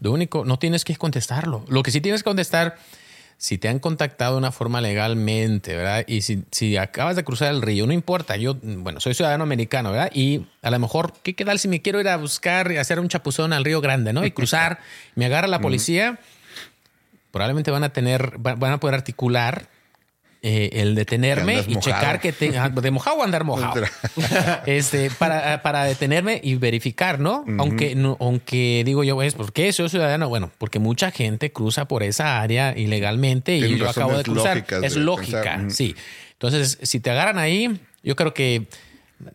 lo único, no tienes que contestarlo. Lo que sí tienes que contestar, si te han contactado de una forma legalmente, ¿verdad? Y si, si acabas de cruzar el río, no importa, yo, bueno, soy ciudadano americano, ¿verdad? Y a lo mejor, ¿qué tal si me quiero ir a buscar y hacer un chapuzón al río Grande, ¿no? Y cruzar, me agarra la policía, probablemente van a tener, van a poder articular eh, el detenerme y checar que tenga de mojado o andar mojado. este, para, para detenerme y verificar, ¿no? Aunque no, aunque digo yo, es ¿por qué soy ciudadano? Bueno, porque mucha gente cruza por esa área ilegalmente y yo acabo de cruzar. es lógica, sí. Entonces, si te agarran ahí, yo creo que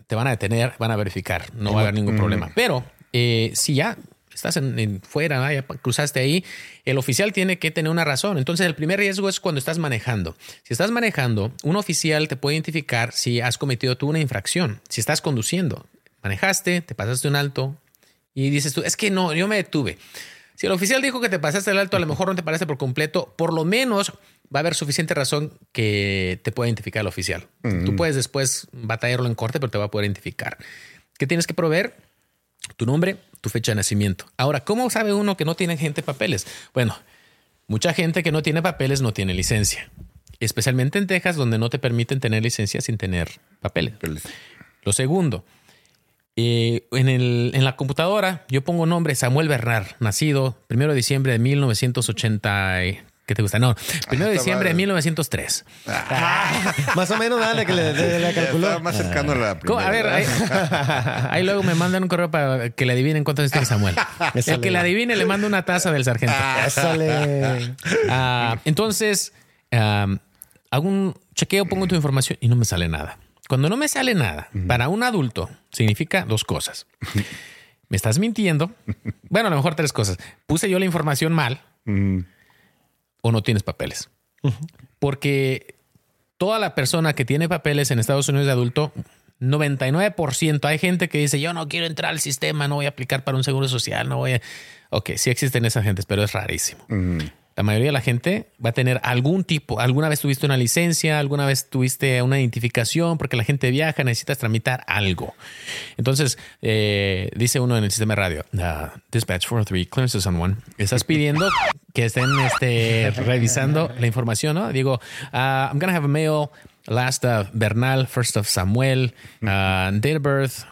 te van a detener, van a verificar, no va a haber ningún problema. Pero eh, si ya estás en, fuera, ya cruzaste ahí, el oficial tiene que tener una razón. Entonces, el primer riesgo es cuando estás manejando. Si estás manejando, un oficial te puede identificar si has cometido tú una infracción. Si estás conduciendo, manejaste, te pasaste un alto y dices tú, es que no, yo me detuve. Si el oficial dijo que te pasaste el alto, a lo mejor no te parece por completo, por lo menos va a haber suficiente razón que te pueda identificar el oficial. Tú puedes después batallarlo en corte, pero te va a poder identificar. ¿Qué tienes que proveer? Tu nombre, tu fecha de nacimiento. Ahora, ¿cómo sabe uno que no tiene gente papeles? Bueno, mucha gente que no tiene papeles no tiene licencia, especialmente en Texas, donde no te permiten tener licencia sin tener papeles. Lo segundo, eh, en, el, en, la computadora yo pongo nombre Samuel Bernard, nacido 1 de diciembre de 1980. ¿Qué te gusta? No, primero de diciembre de 1903. Ah, más o menos, dale, que le, le, le calculó. Estaba más cercano a la. A ver, ahí, ahí luego me mandan un correo para que le adivinen cuánto es Samuel. El que le adivine le mando una taza del sargento. Ésale. Ah, entonces, hago un chequeo, pongo tu información y no me sale nada. Cuando no me sale nada, para un adulto, significa dos cosas. Me estás mintiendo. Bueno, a lo mejor tres cosas. Puse yo la información mal o no tienes papeles. Porque toda la persona que tiene papeles en Estados Unidos de adulto, 99%, hay gente que dice, yo no quiero entrar al sistema, no voy a aplicar para un seguro social, no voy a... Ok, sí existen esas gentes, pero es rarísimo. La mayoría de la gente va a tener algún tipo, alguna vez tuviste una licencia, alguna vez tuviste una identificación, porque la gente viaja, necesitas tramitar algo. Entonces, eh, dice uno en el sistema de radio, uh, dispatch 403, clearances on one. Estás pidiendo que estén este, revisando la información, ¿no? Digo, uh, I'm to have a mail last of Bernal, first of Samuel, uh, date of birth,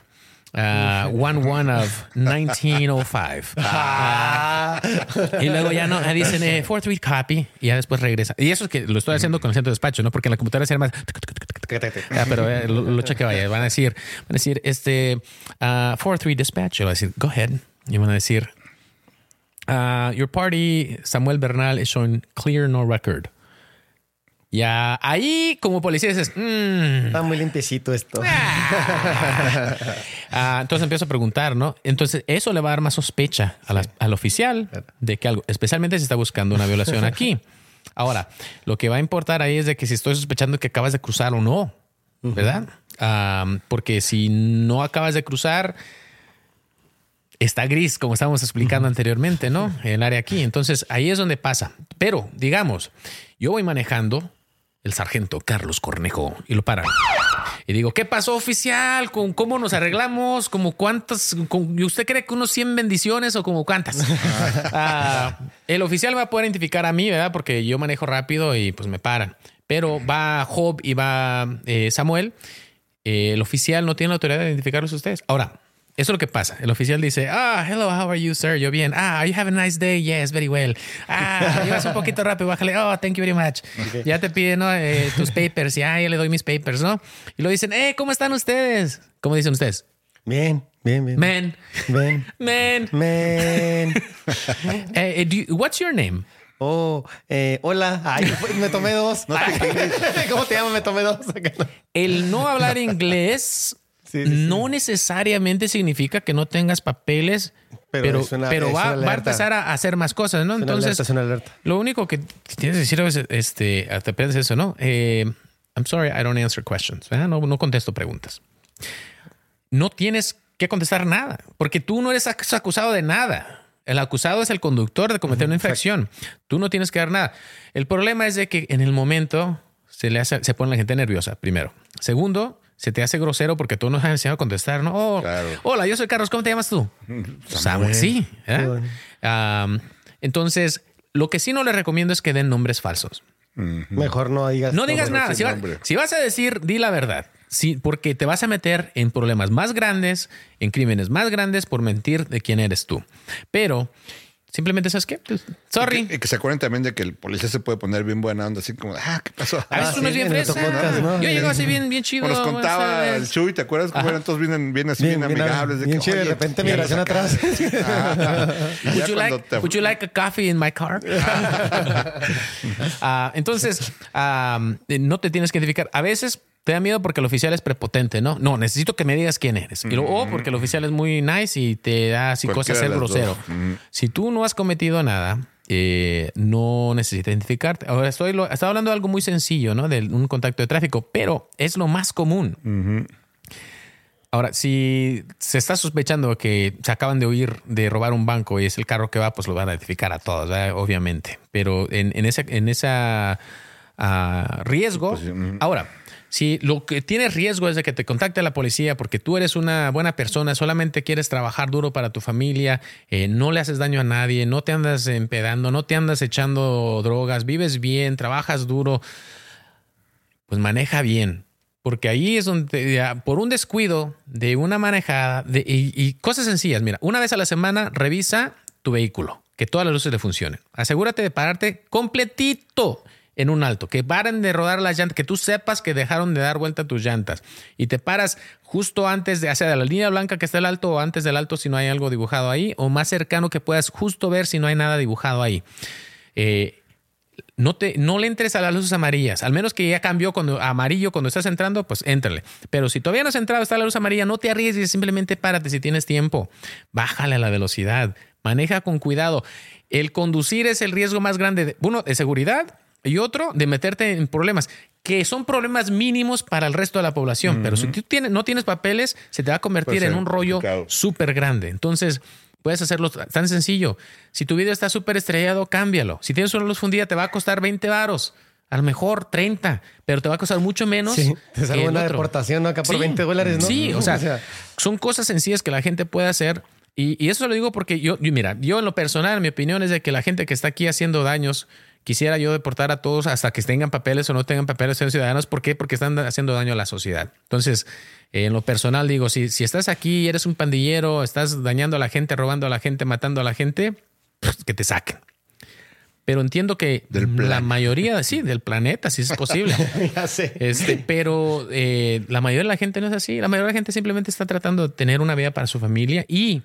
uh, one one of 1905. Ah, y luego ya no, dicen eh, 4-3 copy y ya después regresa. Y eso es que lo estoy haciendo con el centro de despacho, ¿no? Porque en la computadora se más. Ah, pero eh, lo, lo chequeo ahí. Van a decir, van a decir, este, ah, 4-3 dispatch. Yo voy a decir, go ahead. Y van a decir, ah, your party, Samuel Bernal, is showing clear no record. Ya ahí, como policía, dices, "Mm, Está muy limpiecito esto. Ah, entonces empiezo a preguntar, ¿no? Entonces eso le va a dar más sospecha a la- al oficial de que algo, especialmente si está buscando una violación aquí. Ahora, lo que va a importar ahí es de que si estoy sospechando que acabas de cruzar o no, ¿verdad? Ah, porque si no acabas de cruzar, está gris, como estábamos explicando anteriormente, ¿no? El área aquí. Entonces ahí es donde pasa. Pero, digamos, yo voy manejando el sargento Carlos Cornejo y lo paran. Y digo, ¿qué pasó oficial? ¿Con ¿Cómo nos arreglamos? ¿Como cuántas? con- ¿Y usted cree que unos 100 bendiciones o como cuántas? Ah, el oficial va a poder identificar a mí, ¿verdad? Porque yo manejo rápido y pues me paran. Pero va Job y va eh, Samuel. Eh, el oficial no tiene la autoridad de identificarlos a ustedes. Ahora, eso es lo que pasa. El oficial dice, ah, hello, how are you, sir? Yo bien. Ah, you have a nice day. Yes, very well. Ah, ibas un poquito rápido. Bájale. Oh, thank you very much. Ya te piden ¿no? Eh, tus papers. Ya, ya le doy mis papers, ¿no? Y lo dicen, eh, ¿cómo están ustedes? ¿Cómo dicen ustedes? Bien, bien, bien. Man, man. Men. Eh, do you- what's your name? Oh, eh, hola. Ay, me tomé dos. ¿Cómo te llamas? Me tomé dos. El no hablar inglés Sí, sí, sí. no necesariamente significa que no tengas papeles, Pero pero, una- va, a empezar a hacer más cosas, ¿no? Es Entonces, alerta, es una alerta. lo único que tienes que decir es, este, te aprendes eso, ¿no? Eh, I'm sorry, I don't answer questions. No, no contesto preguntas. No tienes que contestar nada, porque tú no eres ac- acusado de nada. El acusado es el conductor de cometer una infracción. Tú no tienes que dar nada. El problema es de que en el momento se le hace, se pone la gente nerviosa, primero. Segundo, se te hace grosero porque tú no has enseñado a contestar, ¿no? Oh, Claro. Hola, yo soy Carlos, ¿cómo te llamas tú? Samuel. Sí. ¿eh? Entonces, lo que sí no le recomiendo es que den nombres falsos. Mejor no digas. No digas nada. Si, va- si vas a decir, di la verdad. Sí, porque te vas a meter en problemas más grandes, en crímenes más grandes por mentir de quién eres tú. Pero simplemente sabes qué, Pues, sorry. Y que, y que se acuerden también de que el policía se puede poner bien buena onda, así como, ah, ¿qué pasó? A veces Ah, uno sí, es bien ¿no? Yo llego así bien, bien chido. Nos contaba el. Chuy, ¿te acuerdas cómo eran todos bien, bien así, bien, Bien, bien, amigables? bien que, chido, de repente migración atrás. Ah, Would you, like, te- would you like a coffee in my car? Ah, entonces, ah, no te tienes que identificar. A veces te da miedo porque el oficial es prepotente, ¿no? No, necesito que me digas quién eres. Y luego, o porque el oficial es muy nice y te da así cosas ser grosero. Si tú no has cometido nada, eh, no necesitas identificarte. Ahora estoy lo- estaba hablando de algo muy sencillo, ¿no? De un contacto de tráfico, pero es lo más común. Ahora, si se está sospechando que se acaban de huir de robar un banco y es el carro que va, pues lo van a identificar a todos, ¿verdad? obviamente. Pero en, en ese en esa ah, riesgo. Ahora, si lo que tienes riesgo es de que te contacte la policía porque tú eres una buena persona, solamente quieres trabajar duro para tu familia, eh, no le haces daño a nadie, no te andas empedando, no te andas echando drogas, vives bien, trabajas duro, pues maneja bien. Porque ahí es donde, por un descuido de una manejada y, y cosas sencillas, mira, una vez a la semana revisa tu vehículo. que todas las luces le funcionen. Asegúrate de pararte completito en un alto, que paren de rodar las llantas, que tú sepas que dejaron de dar vuelta tus llantas y te paras justo antes de hacia la línea blanca que está el alto o antes del alto si no hay algo dibujado ahí o más cercano que puedas justo ver si no hay nada dibujado ahí. Eh, no, te, no le entres a las luces amarillas, al menos que ya cambió cuando amarillo cuando estás entrando, pues éntrale. Pero si todavía no has entrado, está la luz amarilla, no te arriesgues, simplemente párate si tienes tiempo. Bájale la velocidad, maneja con cuidado. El conducir es el riesgo más grande, de, de seguridad y otro, de meterte en problemas que son problemas mínimos para el resto de la población. Pero si tú tienes, no tienes papeles, se te va a convertir en un rollo súper grande. Entonces, puedes hacerlo tan sencillo. Si tu video está súper estrellado, cámbialo. Si tienes una luz fundida, te va a costar 20 varos. A lo mejor 30, pero te va a costar mucho menos. Sí, te sale una deportación acá por 20 dólares, ¿no? Sí, o sea, son cosas sencillas que la gente puede hacer. Y, y eso lo digo porque yo, mira, yo en lo personal, mi opinión es de que la gente que está aquí haciendo daños quisiera yo deportar a todos hasta que tengan papeles o no tengan papeles, sean ciudadanos. ¿Por qué? Porque están haciendo daño a la sociedad. Entonces, en lo personal digo, si, si estás aquí y eres un pandillero, estás dañando a la gente, robando a la gente, matando a la gente, pues, que te saquen. Pero entiendo que la mayoría, sí, del planeta, si es posible. ya sé. Este, pero eh, la mayoría de la gente no es así. La mayoría de la gente simplemente está tratando de tener una vida para su familia y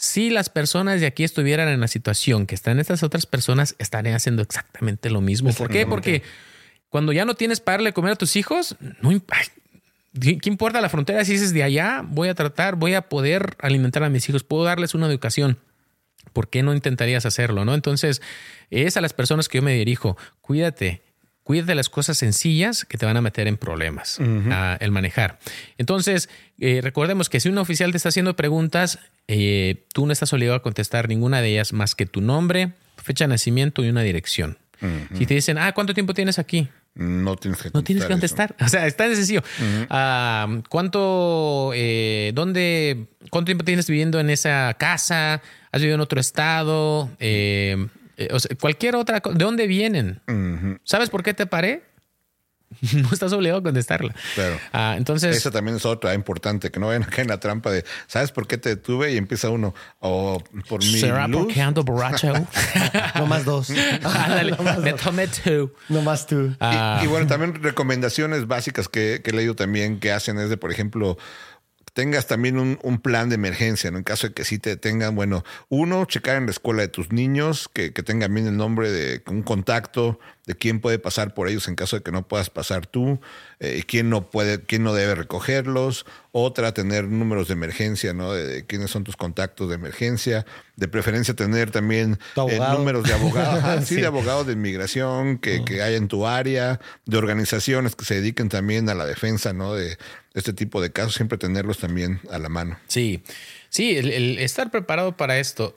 si las personas de aquí estuvieran en la situación que están estas otras personas, estarían haciendo exactamente lo mismo. ¿Por qué? Porque cuando ya no tienes para darle comer a tus hijos, no ¿qué importa la frontera? Si dices de allá, voy a tratar, voy a poder alimentar a mis hijos, puedo darles una educación. ¿Por qué no intentarías hacerlo? ¿no? Entonces, es a las personas que yo me dirijo. Cuídate, cuídate de las cosas sencillas que te van a meter en problemas el manejar. Entonces, eh, recordemos que si un oficial te está haciendo preguntas, eh, tú no estás obligado a contestar ninguna de ellas más que tu nombre, fecha de nacimiento y una dirección. Si te dicen, ah, ¿cuánto tiempo tienes aquí? No tienes que contestar. No tienes que contestar. O sea, está sencillo. Ah, ¿Cuánto, eh, dónde, cuánto tiempo tienes viviendo en esa casa? ¿Has vivido en otro estado? Eh, eh, cualquier otra cosa. ¿De dónde vienen? ¿Sabes por qué te paré? no estás obligado a contestarla. Pero ah, entonces. Esa también es otra importante, que no vayan a caer en la trampa de ¿sabes por qué te detuve? Y empieza uno, o por mi. ¿Será porque ando borracho? no más dos. me tomé two. No más tú. Ah. Y, bueno, también recomendaciones básicas que, que he leído también que hacen es de, por ejemplo, tengas también un, plan de emergencia, ¿no? En caso de que sí te tengan, bueno, uno, checar en la escuela de tus niños, que, que tengan bien el nombre de un contacto, de quién puede pasar por ellos en caso de que no puedas pasar tú, eh, quién no puede, quién no debe recogerlos, otra tener números de emergencia, ¿no? De, quiénes son tus contactos de emergencia, de preferencia tener también eh, números de abogados, sí, de abogados de inmigración que, que hay en tu área, de organizaciones que se dediquen también a la defensa, ¿no? De este tipo de casos, siempre tenerlos también a la mano. Sí. Sí, el, estar preparado para esto.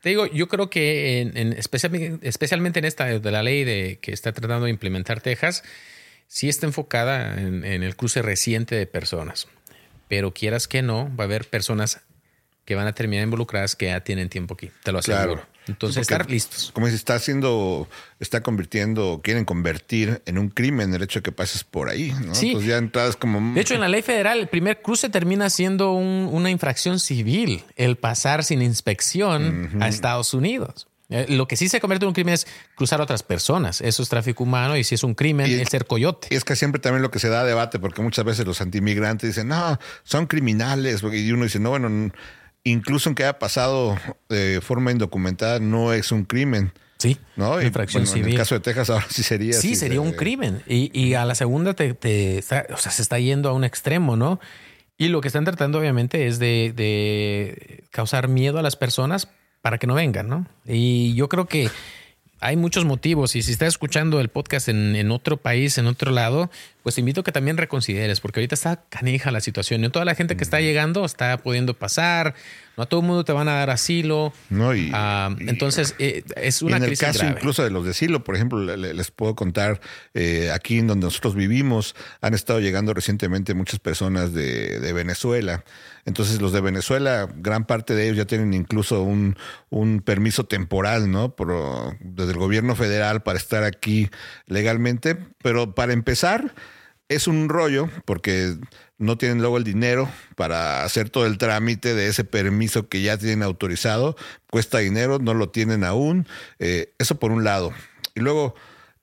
te digo, yo creo que en, especialmente, especialmente, en esta de la ley de que está tratando de implementar Texas, sí está enfocada en, en el cruce reciente de personas. Pero quieras que no, va a haber personas que van a terminar involucradas que ya tienen tiempo aquí. Te lo aseguro. Entonces, estar listos. Como se está haciendo, está convirtiendo, quieren convertir en un crimen el hecho de que pases por ahí. ¿no? Sí. Entonces ya entradas como. De hecho, en la ley federal, el primer cruce termina siendo una infracción civil, el pasar sin inspección a Estados Unidos. Eh, lo que sí se convierte en un crimen es cruzar a otras personas. Eso es tráfico humano y si es un crimen, es ser coyote. Y es que siempre también lo que se da debate, porque muchas veces los antimigrantes dicen, no, son criminales. Y uno dice, no, bueno, incluso aunque haya pasado de forma indocumentada, no es un crimen. Sí, ¿no? infracción civil. En el caso de Texas ahora sí sería. Sí, sería un crimen. Y, a la segunda te, o sea, se está yendo a un extremo, ¿no? Y lo que están tratando obviamente es de, de causar miedo a las personas para que no vengan, ¿no? Y yo creo que hay muchos motivos y si estás escuchando el podcast en, otro país, en otro lado, pues te invito a que también reconsideres, porque ahorita está canija la situación. No toda la gente que está llegando está pudiendo pasar, no a todo el mundo te van a dar asilo. No, y, ah, entonces eh, es una en el caso incluso de los de asilo, por ejemplo, les puedo contar eh, aquí en donde nosotros vivimos, han estado llegando recientemente muchas personas de, de Venezuela. Entonces los de Venezuela, gran parte de ellos ya tienen incluso un, un permiso temporal, ¿no? Por, desde el gobierno federal para estar aquí legalmente. Pero para empezar, es un rollo porque no tienen luego el dinero para hacer todo el trámite de ese permiso que ya tienen autorizado. Cuesta dinero, no lo tienen aún. Eh, eso por un lado. Y luego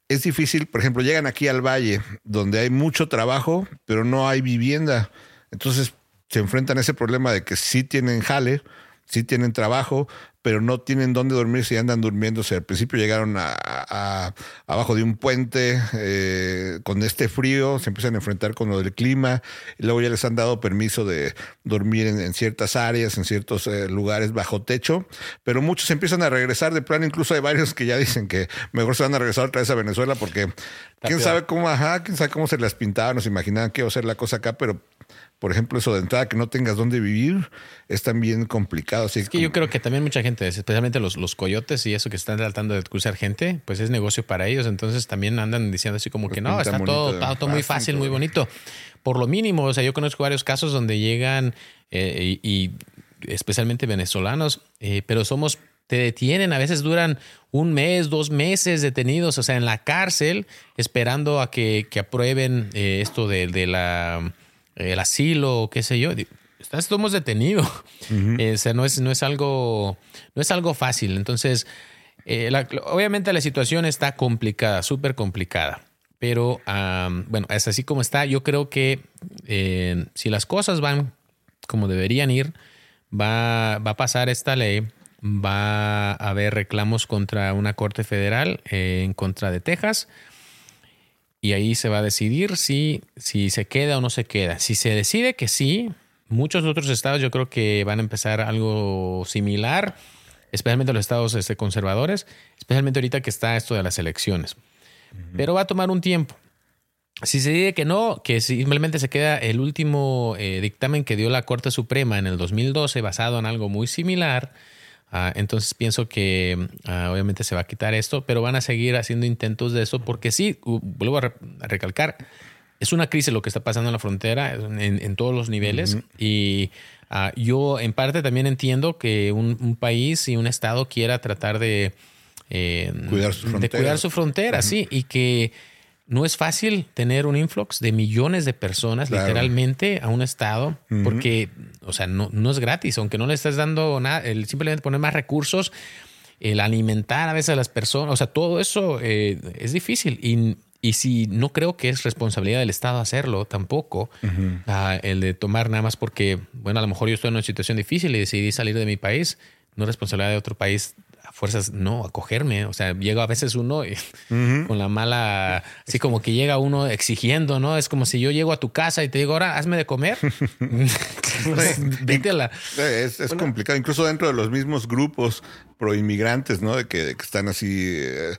es difícil, por ejemplo, llegan aquí al valle donde hay mucho trabajo, pero no hay vivienda. Entonces se enfrentan a ese problema de que sí tienen jale, sí tienen trabajo, pero no tienen dónde dormir si andan durmiéndose. Al principio llegaron a, abajo de un puente eh, con este frío, se empiezan a enfrentar con lo del clima, y luego ya les han dado permiso de dormir en, ciertas áreas, en ciertos eh, lugares bajo techo, pero muchos empiezan a regresar de plan, incluso hay varios que ya dicen que mejor se van a regresar otra vez a Venezuela porque quién sabe cómo, ajá, quién sabe cómo se las pintaban, nos imaginaban que iba a ser la cosa acá, pero por ejemplo, eso de entrada que no tengas dónde vivir es también complicado. Así es que yo creo que también mucha gente, especialmente los, los coyotes y eso que están tratando de cruzar gente, pues es negocio para ellos. Entonces también andan diciendo así como que no, está todo, todo, muy fácil, muy bonito. Por lo mínimo, o sea, yo conozco varios casos donde llegan eh, y, especialmente venezolanos, eh, pero somos te detienen, a veces duran un mes, dos meses detenidos, o sea, en la cárcel, esperando a que, que aprueben eh, esto de, de, la el asilo, qué sé yo. Estamos detenidos. o sea, no es, no es algo, no es algo fácil. Entonces, eh, obviamente la situación está complicada, súper complicada. Pero bueno, es así como está. Yo creo que eh, si las cosas van como deberían ir, va, va, a pasar esta ley. Va a haber reclamos contra una corte federal eh, en contra de Texas y ahí se va a decidir si, si se queda o no se queda. Si se decide que sí, muchos otros estados yo creo que van a empezar algo similar, especialmente los estados este, conservadores, especialmente ahorita que está esto de las elecciones. Pero va a tomar un tiempo. Si se dice que no, que simplemente se queda el último eh, dictamen que dio la Corte Suprema en el 2012 basado en algo muy similar, Ah, entonces pienso que ah, obviamente se va a quitar esto, pero van a seguir haciendo intentos de eso porque sí, vuelvo a, recalcar, es una crisis lo que está pasando en la frontera en, todos los niveles y ah, yo en parte también entiendo que un, país y un estado quiera tratar de, eh, cuidar, su de cuidar su frontera, sí, y que no es fácil tener un influx de millones de personas literalmente a un estado porque, o sea, no, no, es gratis, aunque no le estás dando nada, el simplemente poner más recursos, el alimentar a veces a las personas, o sea, todo eso eh, es difícil. Y, y, si no creo que es responsabilidad del Estado hacerlo tampoco, ah, el de tomar nada más porque, bueno, a lo mejor yo estoy en una situación difícil y decidí salir de mi país, no es responsabilidad de otro país fuerzas no acogerme. O sea, llega a veces uno con la mala, así como que llega uno exigiendo, ¿no? Es como si yo llego a tu casa y te digo, ahora hazme de comer. Vete a la... Es, complicado, incluso dentro de los mismos grupos pro inmigrantes, ¿no? De que, están así. Eh,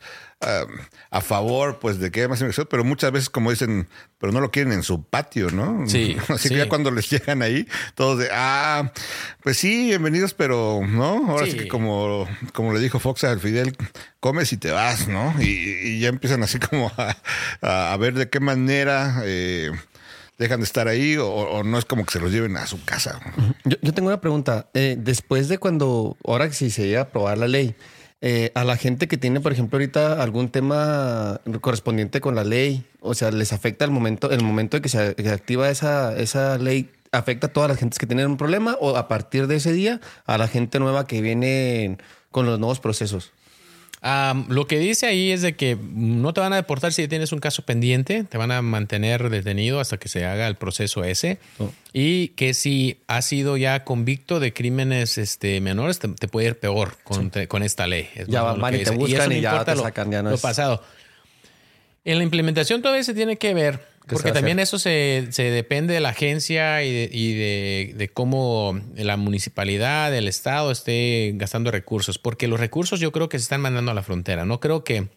a favor, pues, de que haya más inversión, pero muchas veces, como dicen, pero no lo quieren en su patio, ¿no? Sí. Así que ya cuando les llegan ahí, todos de, ah, pues sí, bienvenidos, pero, ¿no? Ahora sí, que como, como le dijo Fox al Fidel, comes y te vas, ¿no? Y, ya empiezan así como a, ver de qué manera... Eh, dejan de estar ahí o, no es como que se los lleven a su casa. Yo, tengo una pregunta. Eh, después de cuando, ahora que si se llega a aprobar la ley, eh, a la gente que tiene, por ejemplo, ahorita algún tema correspondiente con la ley, o sea, les afecta el momento, el momento de que se, activa esa, esa ley, afecta a todas las gentes que tienen un problema o a partir de ese día a la gente nueva que viene con los nuevos procesos lo que dice ahí es de que no te van a deportar si tienes un caso pendiente, te van a mantener detenido hasta que se haga el proceso ese. Oh. Y que si has sido ya convicto de crímenes este, menores, te, puede ir peor con, con esta ley. ya van y te buscan y, ya te sacan, ya no lo pasado. En la implementación todavía se tiene que ver porque también eso se, depende de la agencia y, de, de, cómo la municipalidad, el Estado esté gastando recursos. Porque los recursos yo creo que se están mandando a la frontera. No creo que,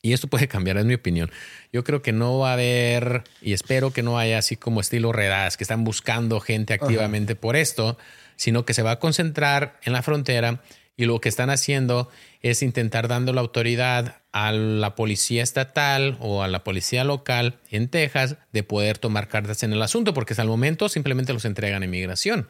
y esto puede cambiar, es mi opinión. Yo creo que no va a haber, y espero que no haya así como estilo redadas, que están buscando gente activamente por esto, sino que se va a concentrar en la frontera y lo que están haciendo es intentar dando la autoridad a la policía estatal o a la policía local en Texas de poder tomar cartas en el asunto, porque hasta el momento simplemente los entregan a inmigración.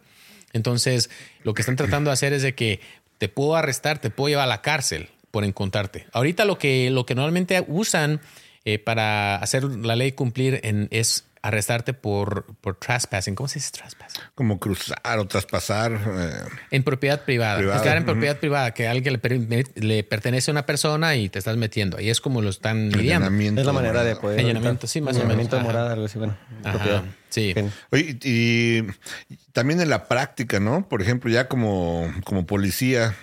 Entonces, lo que están tratando de hacer es de que te puedo arrestar, te puedo llevar a la cárcel por encontrarte. Ahorita lo que, lo que normalmente usan eh, para hacer la ley cumplir en, es arrestarte por, por trespassing. ¿Cómo se dice trespassing? Como cruzar o traspasar. eh, En propiedad privada. Privada, Estar en propiedad privada, que a alguien le, per- le pertenece a una persona y te estás metiendo. Ahí es como lo están midiendo. Es la manera de poder. Allanamiento, sí, más o Allanamiento menos. de morada, algo así, bueno. Propiedad. sí. Oye, y también en la práctica, ¿no? Por ejemplo, ya como, como policía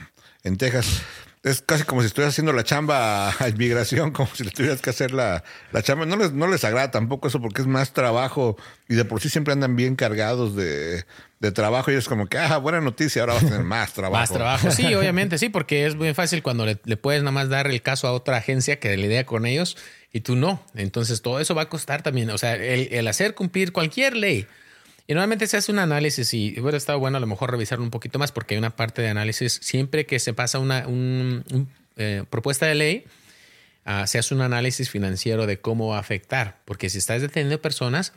en Texas, es casi como si estuvieras haciendo la chamba a inmigración, como si le tuvieras que hacer la, la chamba. No les, no les agrada tampoco eso porque es más trabajo y de por sí siempre andan bien cargados de, de trabajo y es como que, ah, buena noticia, ahora vas a tener más trabajo. Más trabajo. Sí, obviamente, sí, porque es muy fácil cuando le, le puedes nada más dar el caso a otra agencia que le idea con ellos y tú no. Entonces todo eso va a costar también. O sea, el, el hacer cumplir cualquier ley. Y normalmente se hace un análisis y hubiera estado bueno a lo mejor revisarlo un poquito más porque hay una parte de análisis. Siempre que se pasa una un- un, eh, propuesta de ley, ah, se hace un análisis financiero de cómo va a afectar. Porque si estás deteniendo personas,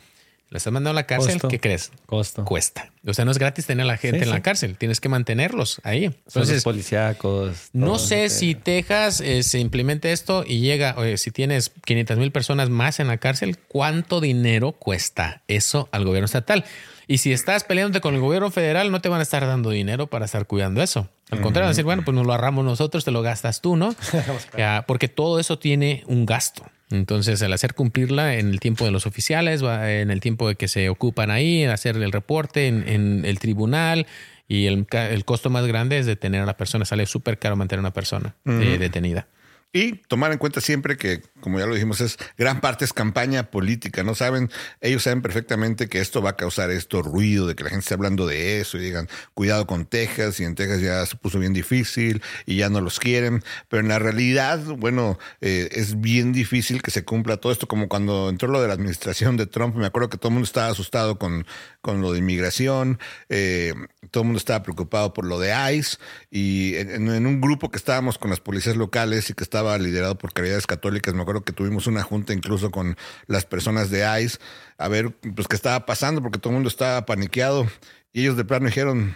las estás mandando a la cárcel, Costo. ¿qué crees? Costo. Cuesta. O sea, no es gratis tener a la gente Sí, en la cárcel. Tienes que mantenerlos ahí. Entonces, policíacos. no sé si Texas eh, se implemente esto y llega, oye, si tienes 500 mil personas más en la cárcel, ¿cuánto dinero cuesta eso al gobierno estatal? Y si estás peleándote con el gobierno federal, no te van a estar dando dinero para estar cuidando eso. Al contrario, decir, bueno, pues nos lo ahorramos nosotros, te lo gastas tú, ¿no? Ya, porque todo eso tiene un gasto. Entonces, al hacer cumplirla en el tiempo de los oficiales, en el tiempo de que se ocupan ahí, en hacer el reporte en, en el tribunal, y el, el costo más grande es detener a la persona. Sale súper caro mantener a una persona eh, detenida. Y tomar en cuenta siempre que, como ya lo dijimos, es gran parte es campaña política, ¿no? Saben, ellos saben perfectamente que esto va a causar esto ruido, de que la gente esté hablando de eso y digan, cuidado con Texas, y en Texas ya se puso bien difícil y ya no los quieren. Pero en la realidad, bueno, eh, es bien difícil que se cumpla todo esto, como cuando entró lo de la administración de Trump, me acuerdo que todo el mundo estaba asustado con, con lo de inmigración, eh, todo el mundo estaba preocupado por lo de ICE, y en, un grupo que estábamos con las policías locales y que estaba liderado por Caridades Católicas, me acuerdo que tuvimos una junta incluso con las personas de ICE a ver pues qué estaba pasando, porque todo el mundo estaba paniqueado, y ellos de plano dijeron,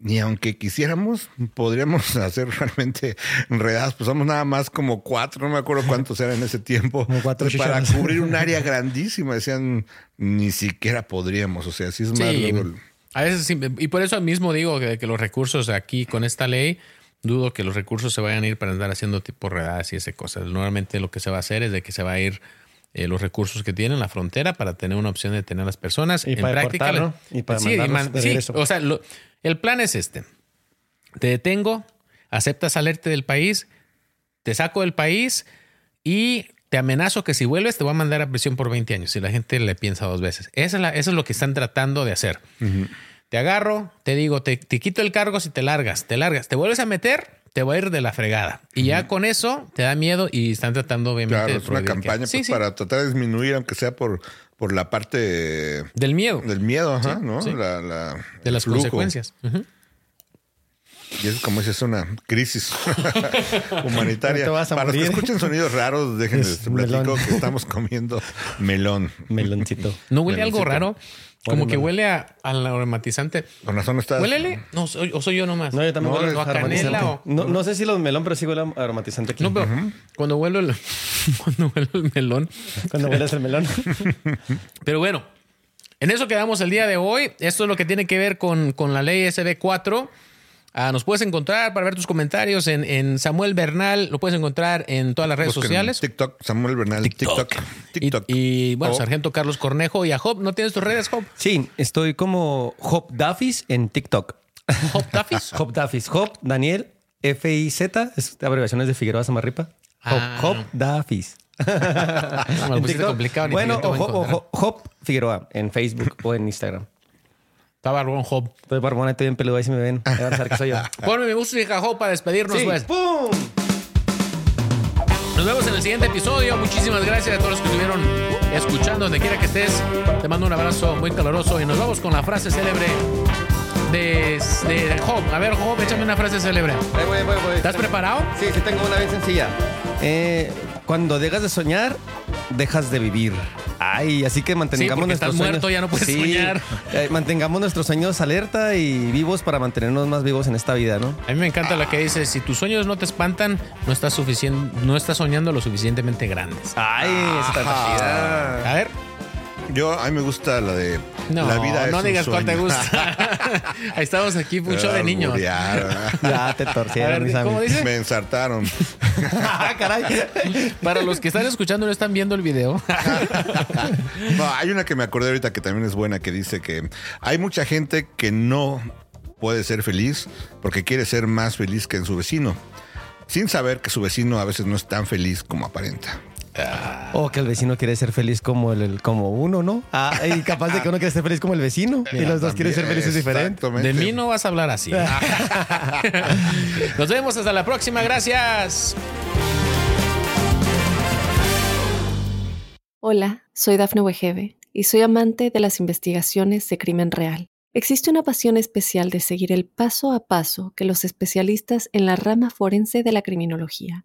ni aunque quisiéramos, podríamos hacer realmente enredadas. Pues somos nada más como cuatro, no me acuerdo cuántos eran en ese tiempo. Como cuatro para cubrir un área grandísima, decían, ni siquiera podríamos. O sea, sí es más. Sí, luego el- a veces sí, y por eso mismo digo que, que los recursos aquí con esta ley, dudo que los recursos se vayan a ir para andar haciendo tipo redadas y ese cosas. Normalmente lo que se va a hacer es de que se va a ir eh, los recursos que tienen la frontera para tener una opción de tener a las personas Y en para práctica. ¿no? Y para sí, regreso. o sea, lo- el plan es este. Te detengo, aceptas salirte del país, te saco del país y te amenazo que si vuelves te voy a mandar a prisión por 20 años. Si la gente le piensa dos veces. Esa es la- eso es lo que están tratando de hacer. Te agarro, te digo, te, te quito el cargo si te largas, te largas, te vuelves a meter, te voy a ir de la fregada. Y ya con eso te da miedo y están tratando obviamente Claro, de es una que- campaña Sí, pues, sí, para tratar de disminuir, aunque sea por, por la parte del miedo, del miedo, ajá, Sí, ¿no? La, la- de las flujo. consecuencias. Y es como si es una crisis humanitaria. No Para los que escuchen sonidos raros, déjenme Es platico melón. que estamos comiendo melón. Meloncito. ¿No huele algo raro? Como que huele a, al aromatizante. Con razón estás. ¿Huélele? No, soy- o soy yo nomás. No, yo también No, huelo es a canela aromatizante. o- No, no sé si los melón, pero sí huele a aromatizante aquí. No, pero cuando huelo el, cuando huelo el melón. Cuando hueles el melón. Pero bueno, en eso quedamos el día de hoy. Esto es lo que tiene que ver con, con la ley SB4. Ah, nos puedes encontrar para ver tus comentarios en, en Samuel Bernal. Lo puedes encontrar en todas las redes Busquen sociales. TikTok, Samuel Bernal, TikTok. Y, TikTok. y, bueno, O- Sargento Carlos Cornejo y a Job. ¿No tienes tus redes, Job? Sí, estoy como Hop Daffis en TikTok. Job Taffis. Hop Daffis. Hop Daniel F-I-Z. Es abreviaciones de Figueroa Zamarripa. Hop, Ah. Hop TikTok. complicado. ni Bueno, o, Hop-. Hop- Hop Figueroa en Facebook o en Instagram. Está barbón, Job. Estoy barbona, estoy bien peludo, ahí si me ven. Ahí van a saber que soy yo. Ponme mi música, Job, para despedirnos, Sí. pues. ¡Pum! Nos vemos en el siguiente episodio. Muchísimas gracias a todos los que estuvieron escuchando, donde quiera que estés. Te mando un abrazo muy caluroso y nos vamos con la frase célebre de, de Job. A ver, Job, échame una frase célebre. Ahí voy, voy, voy. ¿Estás preparado? Sí, sí, tengo una bien sencilla. Eh, cuando dejas de soñar, dejas de vivir. Ay, así que mantengamos nuestros estás sueños. muerto, ya no puedes soñar. eh, mantengamos nuestros sueños alerta y vivos para mantenernos más vivos en esta vida, ¿no? A mí me encanta lo que dice, si tus sueños no te espantan, no estás, no estás soñando lo suficientemente grandes. Ay, Ajá. chida. A ver, Yo, a mí me gusta la de no, la vida es no un digas cuál te gusta. Ahí estamos aquí, mucho de niños. Ya te torcieron, ver, mis ¿cómo amigos. dice? Me ensartaron. Ah, caray. Para los que están escuchando y no están viendo el video. No, hay una que me acordé ahorita que también es buena, que dice que hay mucha gente que no puede ser feliz porque quiere ser más feliz que en su vecino, sin saber que su vecino a veces no es tan feliz como aparenta. O que el vecino quiere ser feliz como el, el- como uno, ¿no? Ah, y capaz de que uno quiere ser feliz como el vecino. y los dos quieren ser felices diferentes. De mí no vas a hablar así. Nos vemos hasta la próxima. Gracias. Hola, soy Dafne Wegebe y soy amante de las investigaciones de crimen real. Existe una pasión especial de seguir el paso a paso que los especialistas en la rama forense de la criminología